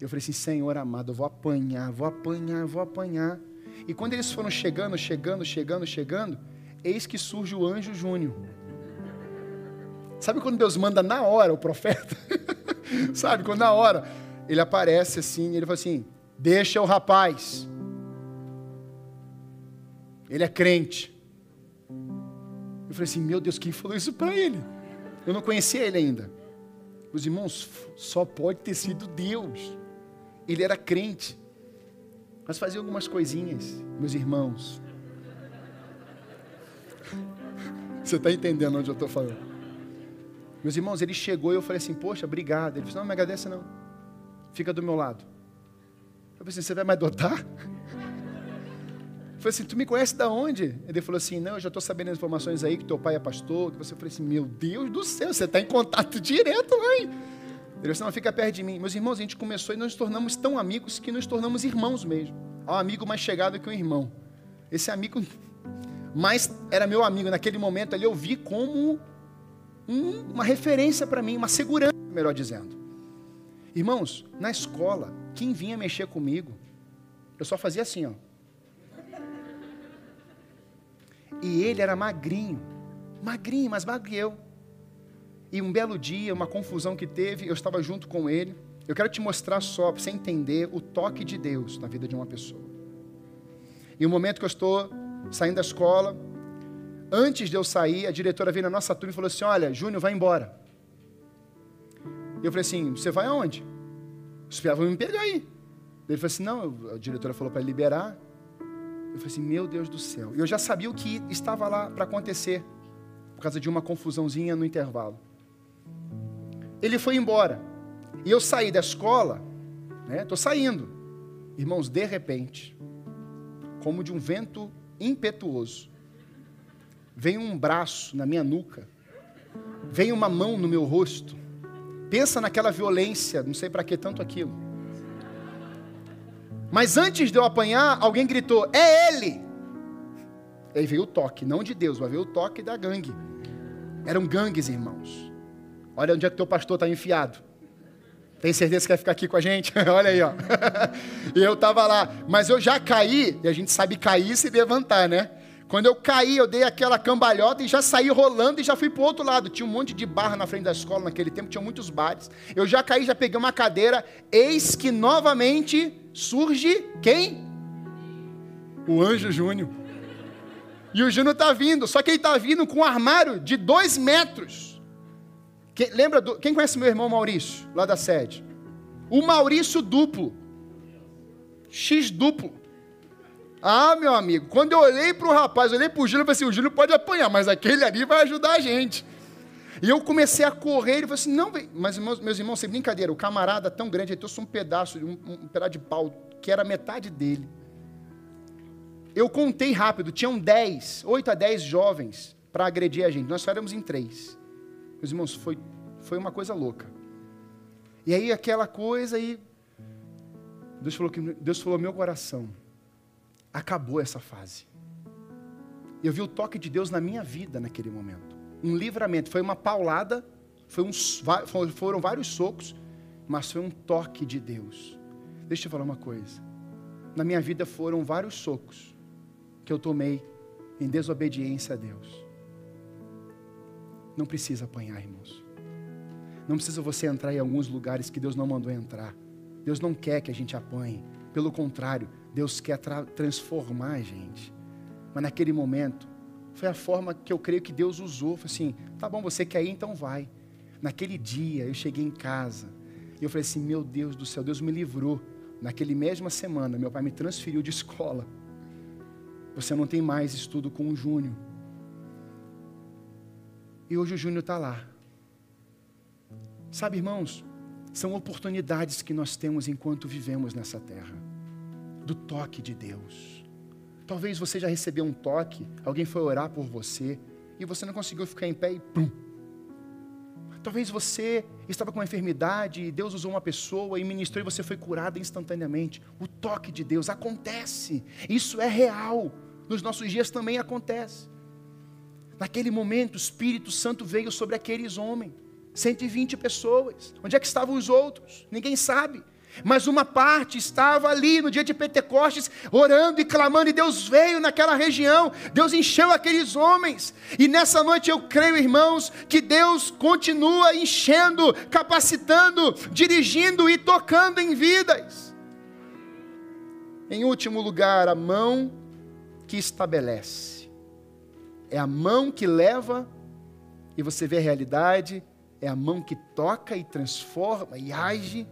Eu falei assim: Senhor amado, eu vou apanhar, vou apanhar, vou apanhar. E quando eles foram chegando, chegando, chegando, chegando, eis que surge o anjo Júnior. Sabe quando Deus manda na hora o profeta? Sabe, quando na hora ele aparece assim, ele fala assim: Deixa o rapaz. Ele é crente. Eu falei assim: Meu Deus, quem falou isso para ele? Eu não conhecia ele ainda. Os irmãos, só pode ter sido Deus. Ele era crente. Mas fazia algumas coisinhas, meus irmãos. Você está entendendo onde eu estou falando? Meus irmãos, ele chegou e eu falei assim: Poxa, obrigado. Ele disse: Não, não me agradece não. Fica do meu lado. Eu falei assim: Você vai me adotar? Falei assim: Tu me conhece da onde? Ele falou assim: Não, eu já estou sabendo as informações aí que teu pai é pastor. Que você falei assim: Meu Deus do céu, você está em contato direto, mãe. Ele disse: Não, fica perto de mim. Meus irmãos, a gente começou e nos tornamos tão amigos que nos tornamos irmãos mesmo. Há um amigo mais chegado que um irmão. Esse amigo mas era meu amigo. Naquele momento ali eu vi como um, uma referência para mim, uma segurança, melhor dizendo. Irmãos, na escola, quem vinha mexer comigo, eu só fazia assim, ó. E ele era magrinho, magrinho, mas magro eu. E um belo dia, uma confusão que teve, eu estava junto com ele. Eu quero te mostrar só, para você entender o toque de Deus na vida de uma pessoa. E o momento que eu estou saindo da escola. Antes de eu sair, a diretora veio na nossa turma e falou assim: Olha, Júnior, vai embora. E eu falei assim: Você vai aonde? Os piados vão me pegar aí. Ele falou assim: Não, a diretora falou para liberar. Eu falei assim: Meu Deus do céu. E eu já sabia o que estava lá para acontecer, por causa de uma confusãozinha no intervalo. Ele foi embora. E eu saí da escola, né? Estou saindo. Irmãos, de repente, como de um vento impetuoso. Vem um braço na minha nuca, vem uma mão no meu rosto. Pensa naquela violência, não sei para que tanto aquilo. Mas antes de eu apanhar, alguém gritou: É ele! Aí veio o toque, não de Deus, mas veio o toque da gangue. Eram gangues, irmãos. Olha onde é que teu pastor está enfiado. Tem certeza que quer ficar aqui com a gente? Olha aí, ó. e eu estava lá. Mas eu já caí, e a gente sabe cair e se levantar, né? Quando eu caí, eu dei aquela cambalhota e já saí rolando e já fui para o outro lado. Tinha um monte de barra na frente da escola naquele tempo, tinha muitos bares. Eu já caí, já peguei uma cadeira. Eis que novamente surge quem? O anjo Júnior. E o Júnior está vindo, só que ele está vindo com um armário de dois metros. Quem, lembra do, quem conhece meu irmão Maurício, lá da sede? O Maurício duplo. X duplo. Ah, meu amigo, quando eu olhei para o rapaz, olhei para o Júlio, eu falei assim, o Júlio pode apanhar, mas aquele ali vai ajudar a gente. E eu comecei a correr, ele falou assim, não, mas meus, meus irmãos, sem brincadeira, o camarada tão grande, ele trouxe um pedaço, um, um pedaço de pau, que era metade dele. Eu contei rápido, tinham 10, 8 a 10 jovens para agredir a gente. Nós só éramos em três. Meus irmãos, foi, foi uma coisa louca. E aí aquela coisa e Deus falou que Deus falou meu coração. Acabou essa fase. Eu vi o toque de Deus na minha vida naquele momento. Um livramento, foi uma paulada, foi um, foram vários socos, mas foi um toque de Deus. Deixa eu falar uma coisa. Na minha vida foram vários socos que eu tomei em desobediência a Deus. Não precisa apanhar, irmãos. Não precisa você entrar em alguns lugares que Deus não mandou entrar. Deus não quer que a gente apanhe. Pelo contrário, Deus quer tra transformar a gente. Mas naquele momento, foi a forma que eu creio que Deus usou. Foi assim: tá bom, você quer ir, então vai. Naquele dia, eu cheguei em casa. E eu falei assim: meu Deus do céu, Deus me livrou. Naquele mesma semana, meu pai me transferiu de escola. Você não tem mais estudo com o Júnior. E hoje o Júnior está lá. Sabe, irmãos, são oportunidades que nós temos enquanto vivemos nessa terra do toque de Deus. Talvez você já recebeu um toque, alguém foi orar por você e você não conseguiu ficar em pé e pum. Talvez você estava com uma enfermidade e Deus usou uma pessoa e ministrou e você foi curado instantaneamente. O toque de Deus acontece. Isso é real. Nos nossos dias também acontece. Naquele momento, o Espírito Santo veio sobre aqueles homens. 120 pessoas. Onde é que estavam os outros? Ninguém sabe. Mas uma parte estava ali no dia de Pentecostes, orando e clamando, e Deus veio naquela região, Deus encheu aqueles homens. E nessa noite eu creio, irmãos, que Deus continua enchendo, capacitando, dirigindo e tocando em vidas. Em último lugar, a mão que estabelece. É a mão que leva e você vê a realidade é a mão que toca e transforma e age,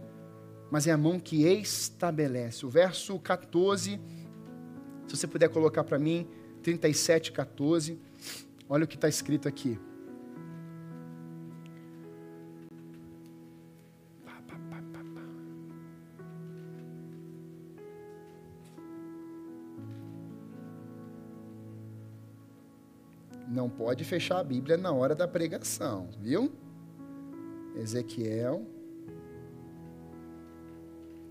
mas é a mão que estabelece. O verso 14, se você puder colocar para mim, 37, 14, olha o que está escrito aqui. Não pode fechar a Bíblia na hora da pregação, viu? Ezequiel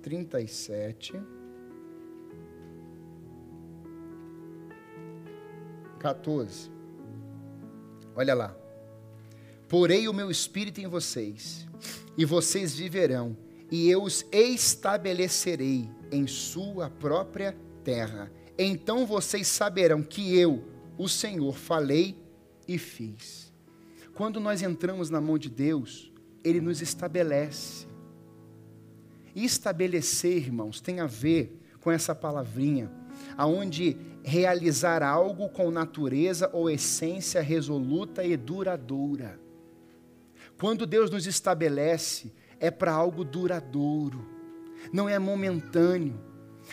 37, 14. Olha lá. Porei o meu espírito em vocês, e vocês viverão, e eu os estabelecerei em sua própria terra. Então vocês saberão que eu, o Senhor, falei e fiz. Quando nós entramos na mão de Deus, ele nos estabelece. Estabelecer, irmãos, tem a ver com essa palavrinha, aonde realizar algo com natureza ou essência resoluta e duradoura. Quando Deus nos estabelece, é para algo duradouro, não é momentâneo.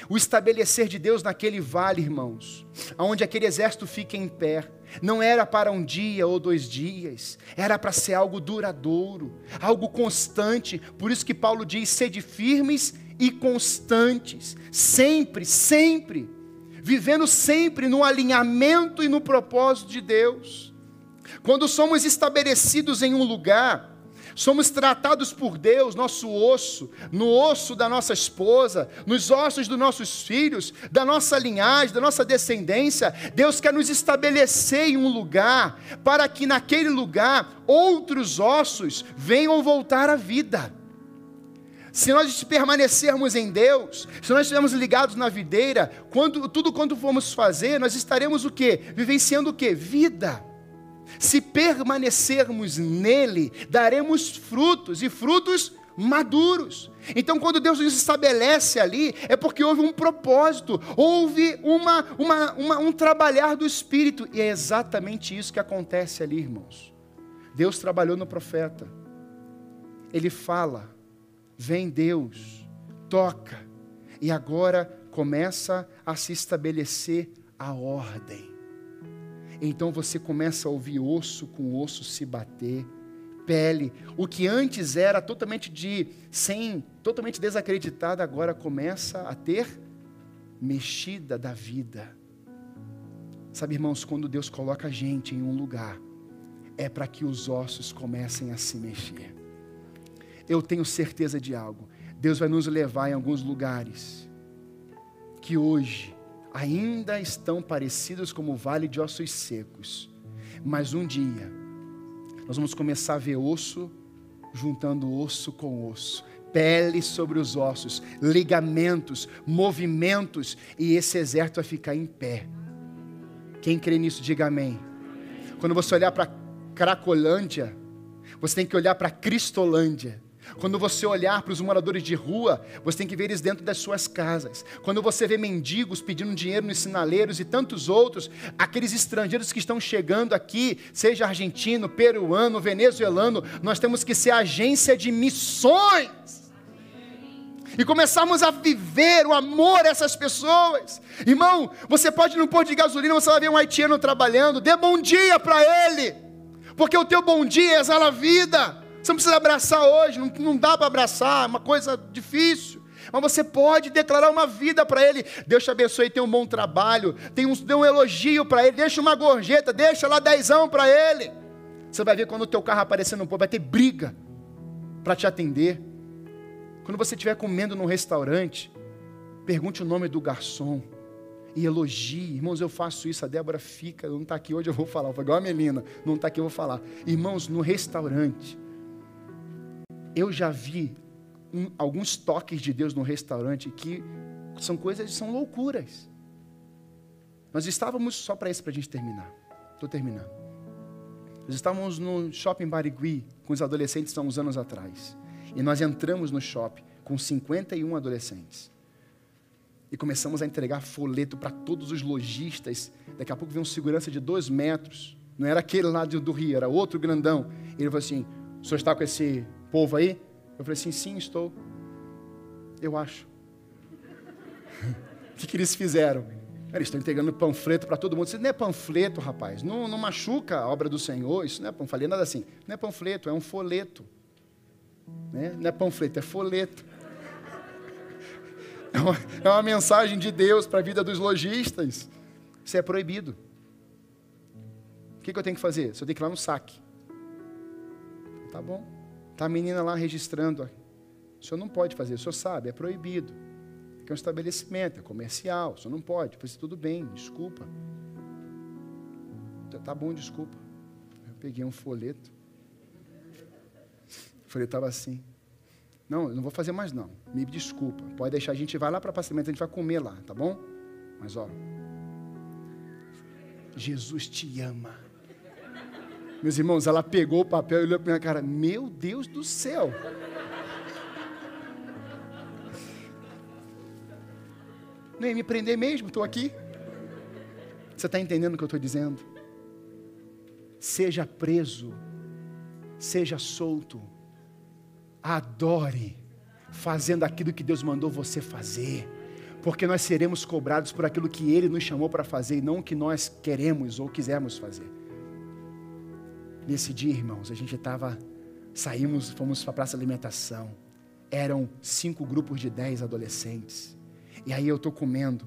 O estabelecer de Deus naquele vale, irmãos, aonde aquele exército fica em pé, não era para um dia ou dois dias, era para ser algo duradouro, algo constante. Por isso que Paulo diz: sede firmes e constantes, sempre, sempre, vivendo sempre no alinhamento e no propósito de Deus. Quando somos estabelecidos em um lugar, Somos tratados por Deus, nosso osso, no osso da nossa esposa, nos ossos dos nossos filhos, da nossa linhagem, da nossa descendência. Deus quer nos estabelecer em um lugar, para que naquele lugar outros ossos venham voltar à vida. Se nós permanecermos em Deus, se nós estivermos ligados na videira, quando, tudo quanto formos fazer, nós estaremos o quê? Vivenciando o quê? Vida. Se permanecermos nele, daremos frutos e frutos maduros. Então, quando Deus nos estabelece ali, é porque houve um propósito, houve uma, uma, uma, um trabalhar do Espírito, e é exatamente isso que acontece ali, irmãos. Deus trabalhou no profeta, ele fala, vem Deus, toca, e agora começa a se estabelecer a ordem. Então você começa a ouvir osso com osso se bater, pele. O que antes era totalmente de sem, totalmente desacreditado, agora começa a ter mexida da vida. Sabe, irmãos, quando Deus coloca a gente em um lugar, é para que os ossos comecem a se mexer. Eu tenho certeza de algo. Deus vai nos levar em alguns lugares que hoje ainda estão parecidos como o vale de ossos secos, mas um dia nós vamos começar a ver osso juntando osso com osso, pele sobre os ossos, ligamentos, movimentos, e esse exército vai ficar em pé. Quem crê nisso, diga amém. Quando você olhar para Cracolândia, você tem que olhar para Cristolândia. Quando você olhar para os moradores de rua, você tem que ver eles dentro das suas casas. Quando você vê mendigos pedindo dinheiro nos sinaleiros e tantos outros, aqueles estrangeiros que estão chegando aqui, seja argentino, peruano, venezuelano, nós temos que ser agência de missões. E começarmos a viver o amor dessas pessoas. Irmão, você pode no posto de gasolina, você vai ver um haitiano trabalhando, dê bom dia para ele. Porque o teu bom dia exala a vida. Você não precisa abraçar hoje, não, não dá para abraçar, é uma coisa difícil. Mas você pode declarar uma vida para ele. Deus te abençoe, tem um bom trabalho, tem um, dê um elogio para ele, deixa uma gorjeta, deixa lá dezão para ele. Você vai ver quando o teu carro aparecer no povo, vai ter briga para te atender. Quando você estiver comendo num restaurante, pergunte o nome do garçom e elogie. Irmãos, eu faço isso, a Débora fica, não está aqui hoje, eu vou falar. Foi igual a Melina, não está aqui, eu vou falar. Irmãos, no restaurante, eu já vi um, alguns toques de Deus no restaurante que são coisas, são loucuras. Nós estávamos, só para isso, para a gente terminar. Estou terminando. Nós estávamos no shopping Barigui com os adolescentes há uns anos atrás. E nós entramos no shopping com 51 adolescentes. E começamos a entregar folheto para todos os lojistas. Daqui a pouco veio um segurança de dois metros. Não era aquele lá do Rio, era outro grandão. Ele falou assim: o senhor está com esse povo aí? Eu falei assim: sim, estou. Eu acho. o que, que eles fizeram? Eles estão entregando panfleto para todo mundo. Isso não é panfleto, rapaz. Não, não machuca a obra do Senhor. Isso não é panfleto, nada assim. Não é panfleto, é um folheto. Né? Não é panfleto, é folheto. É uma, é uma mensagem de Deus para a vida dos lojistas. Isso é proibido. O que, que eu tenho que fazer? Você tem que ir lá no saque. Tá bom. Está a menina lá registrando. O senhor não pode fazer, o senhor sabe, é proibido. É um estabelecimento, é comercial, o senhor não pode. Falei, tudo bem, desculpa. Tá bom, desculpa. Eu peguei um folheto. O folheto estava assim. Não, eu não vou fazer mais não. Me desculpa. Pode deixar, a gente vai lá para passamento, a gente vai comer lá, tá bom? Mas ó, Jesus te ama. Meus irmãos, ela pegou o papel e olhou para minha cara. Meu Deus do céu! Não ia me prender mesmo, estou aqui. Você está entendendo o que eu estou dizendo? Seja preso, seja solto, adore, fazendo aquilo que Deus mandou você fazer, porque nós seremos cobrados por aquilo que Ele nos chamou para fazer e não o que nós queremos ou quisermos fazer. Nesse dia, irmãos, a gente estava, saímos, fomos para a praça de alimentação. Eram cinco grupos de dez adolescentes. E aí eu estou comendo.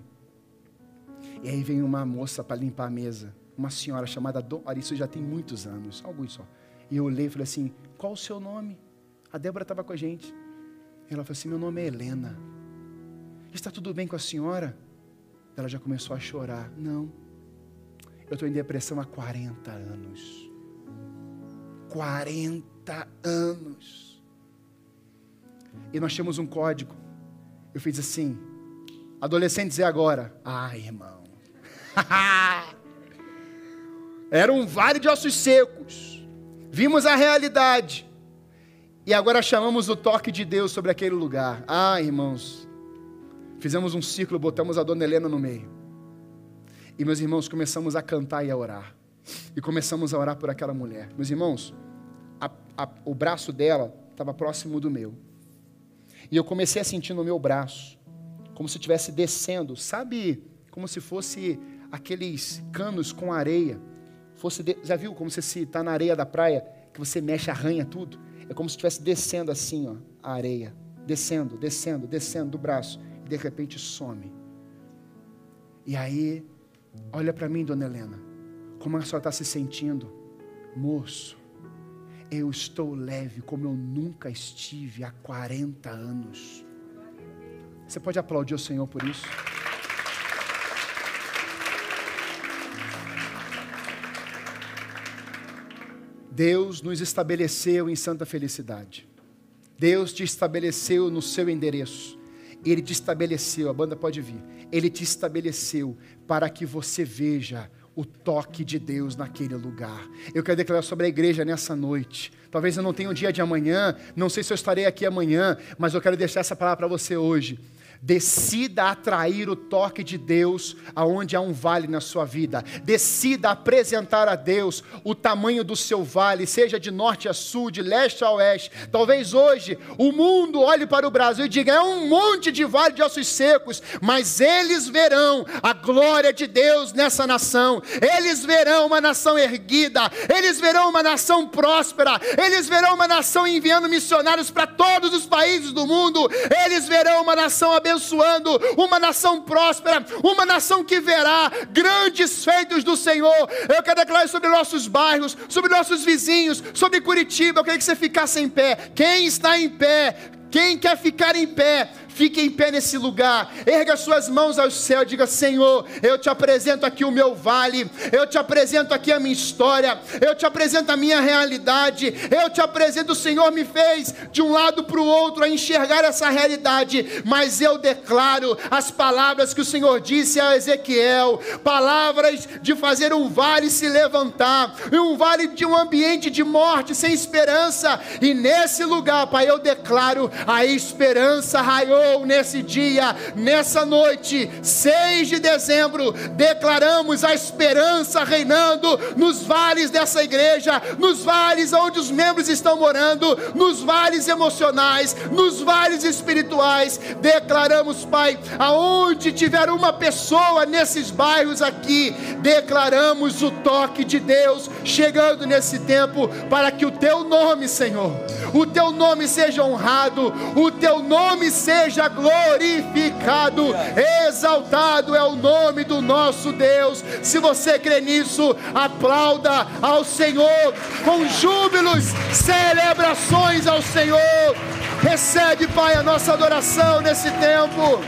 E aí vem uma moça para limpar a mesa. Uma senhora chamada Dora, isso já tem muitos anos, alguns só. E eu olhei e falei assim: qual o seu nome? A Débora estava com a gente. Ela falou assim: meu nome é Helena. Está tudo bem com a senhora? Ela já começou a chorar. Não. Eu estou em depressão há 40 anos. 40 anos. E nós tínhamos um código. Eu fiz assim: adolescentes é agora. Ah, irmão. Era um vale de ossos secos. Vimos a realidade. E agora chamamos o toque de Deus sobre aquele lugar. Ah, irmãos. Fizemos um círculo, botamos a dona Helena no meio. E meus irmãos começamos a cantar e a orar. E começamos a orar por aquela mulher. Meus irmãos, a, a, o braço dela estava próximo do meu. E eu comecei a sentir no meu braço, como se estivesse descendo, sabe? Como se fosse aqueles canos com areia. Fosse de... Já viu como se está na areia da praia, que você mexe, arranha tudo. É como se estivesse descendo assim, ó, a areia. Descendo, descendo, descendo do braço. E de repente some. E aí, olha para mim, dona Helena. Como a senhora está se sentindo? Moço, eu estou leve como eu nunca estive há 40 anos. Você pode aplaudir o Senhor por isso? Deus nos estabeleceu em santa felicidade. Deus te estabeleceu no seu endereço. Ele te estabeleceu, a banda pode vir. Ele te estabeleceu para que você veja o toque de Deus naquele lugar. Eu quero declarar sobre a igreja nessa noite. Talvez eu não tenha o um dia de amanhã, não sei se eu estarei aqui amanhã, mas eu quero deixar essa palavra para você hoje. Decida atrair o toque de Deus aonde há um vale na sua vida. Decida apresentar a Deus o tamanho do seu vale, seja de norte a sul, de leste a oeste. Talvez hoje o mundo olhe para o Brasil e diga: é um monte de vale de ossos secos, mas eles verão a glória de Deus nessa nação. Eles verão uma nação erguida, eles verão uma nação próspera, eles verão uma nação enviando missionários para todos os países do mundo, eles verão uma nação abençoada abençoando uma nação próspera, uma nação que verá grandes feitos do Senhor. Eu quero declarar sobre nossos bairros, sobre nossos vizinhos, sobre Curitiba. Eu queria que você ficasse em pé. Quem está em pé? Quem quer ficar em pé? Fique em pé nesse lugar, erga suas mãos ao céu, diga: Senhor, eu te apresento aqui o meu vale, eu te apresento aqui a minha história, eu te apresento a minha realidade, eu te apresento, o Senhor me fez de um lado para o outro a enxergar essa realidade, mas eu declaro as palavras que o Senhor disse a Ezequiel, palavras de fazer um vale se levantar, um vale de um ambiente de morte sem esperança, e nesse lugar, Pai, eu declaro a esperança raiou nesse dia, nessa noite, 6 de dezembro, declaramos a esperança reinando nos vales dessa igreja, nos vales onde os membros estão morando, nos vales emocionais, nos vales espirituais. Declaramos, Pai, aonde tiver uma pessoa nesses bairros aqui, declaramos o toque de Deus chegando nesse tempo para que o teu nome, Senhor, o teu nome seja honrado, o teu nome seja seja glorificado, exaltado é o nome do nosso Deus. Se você crê nisso, aplauda ao Senhor com júbilos, celebrações ao Senhor. Recebe, Pai, a nossa adoração nesse tempo.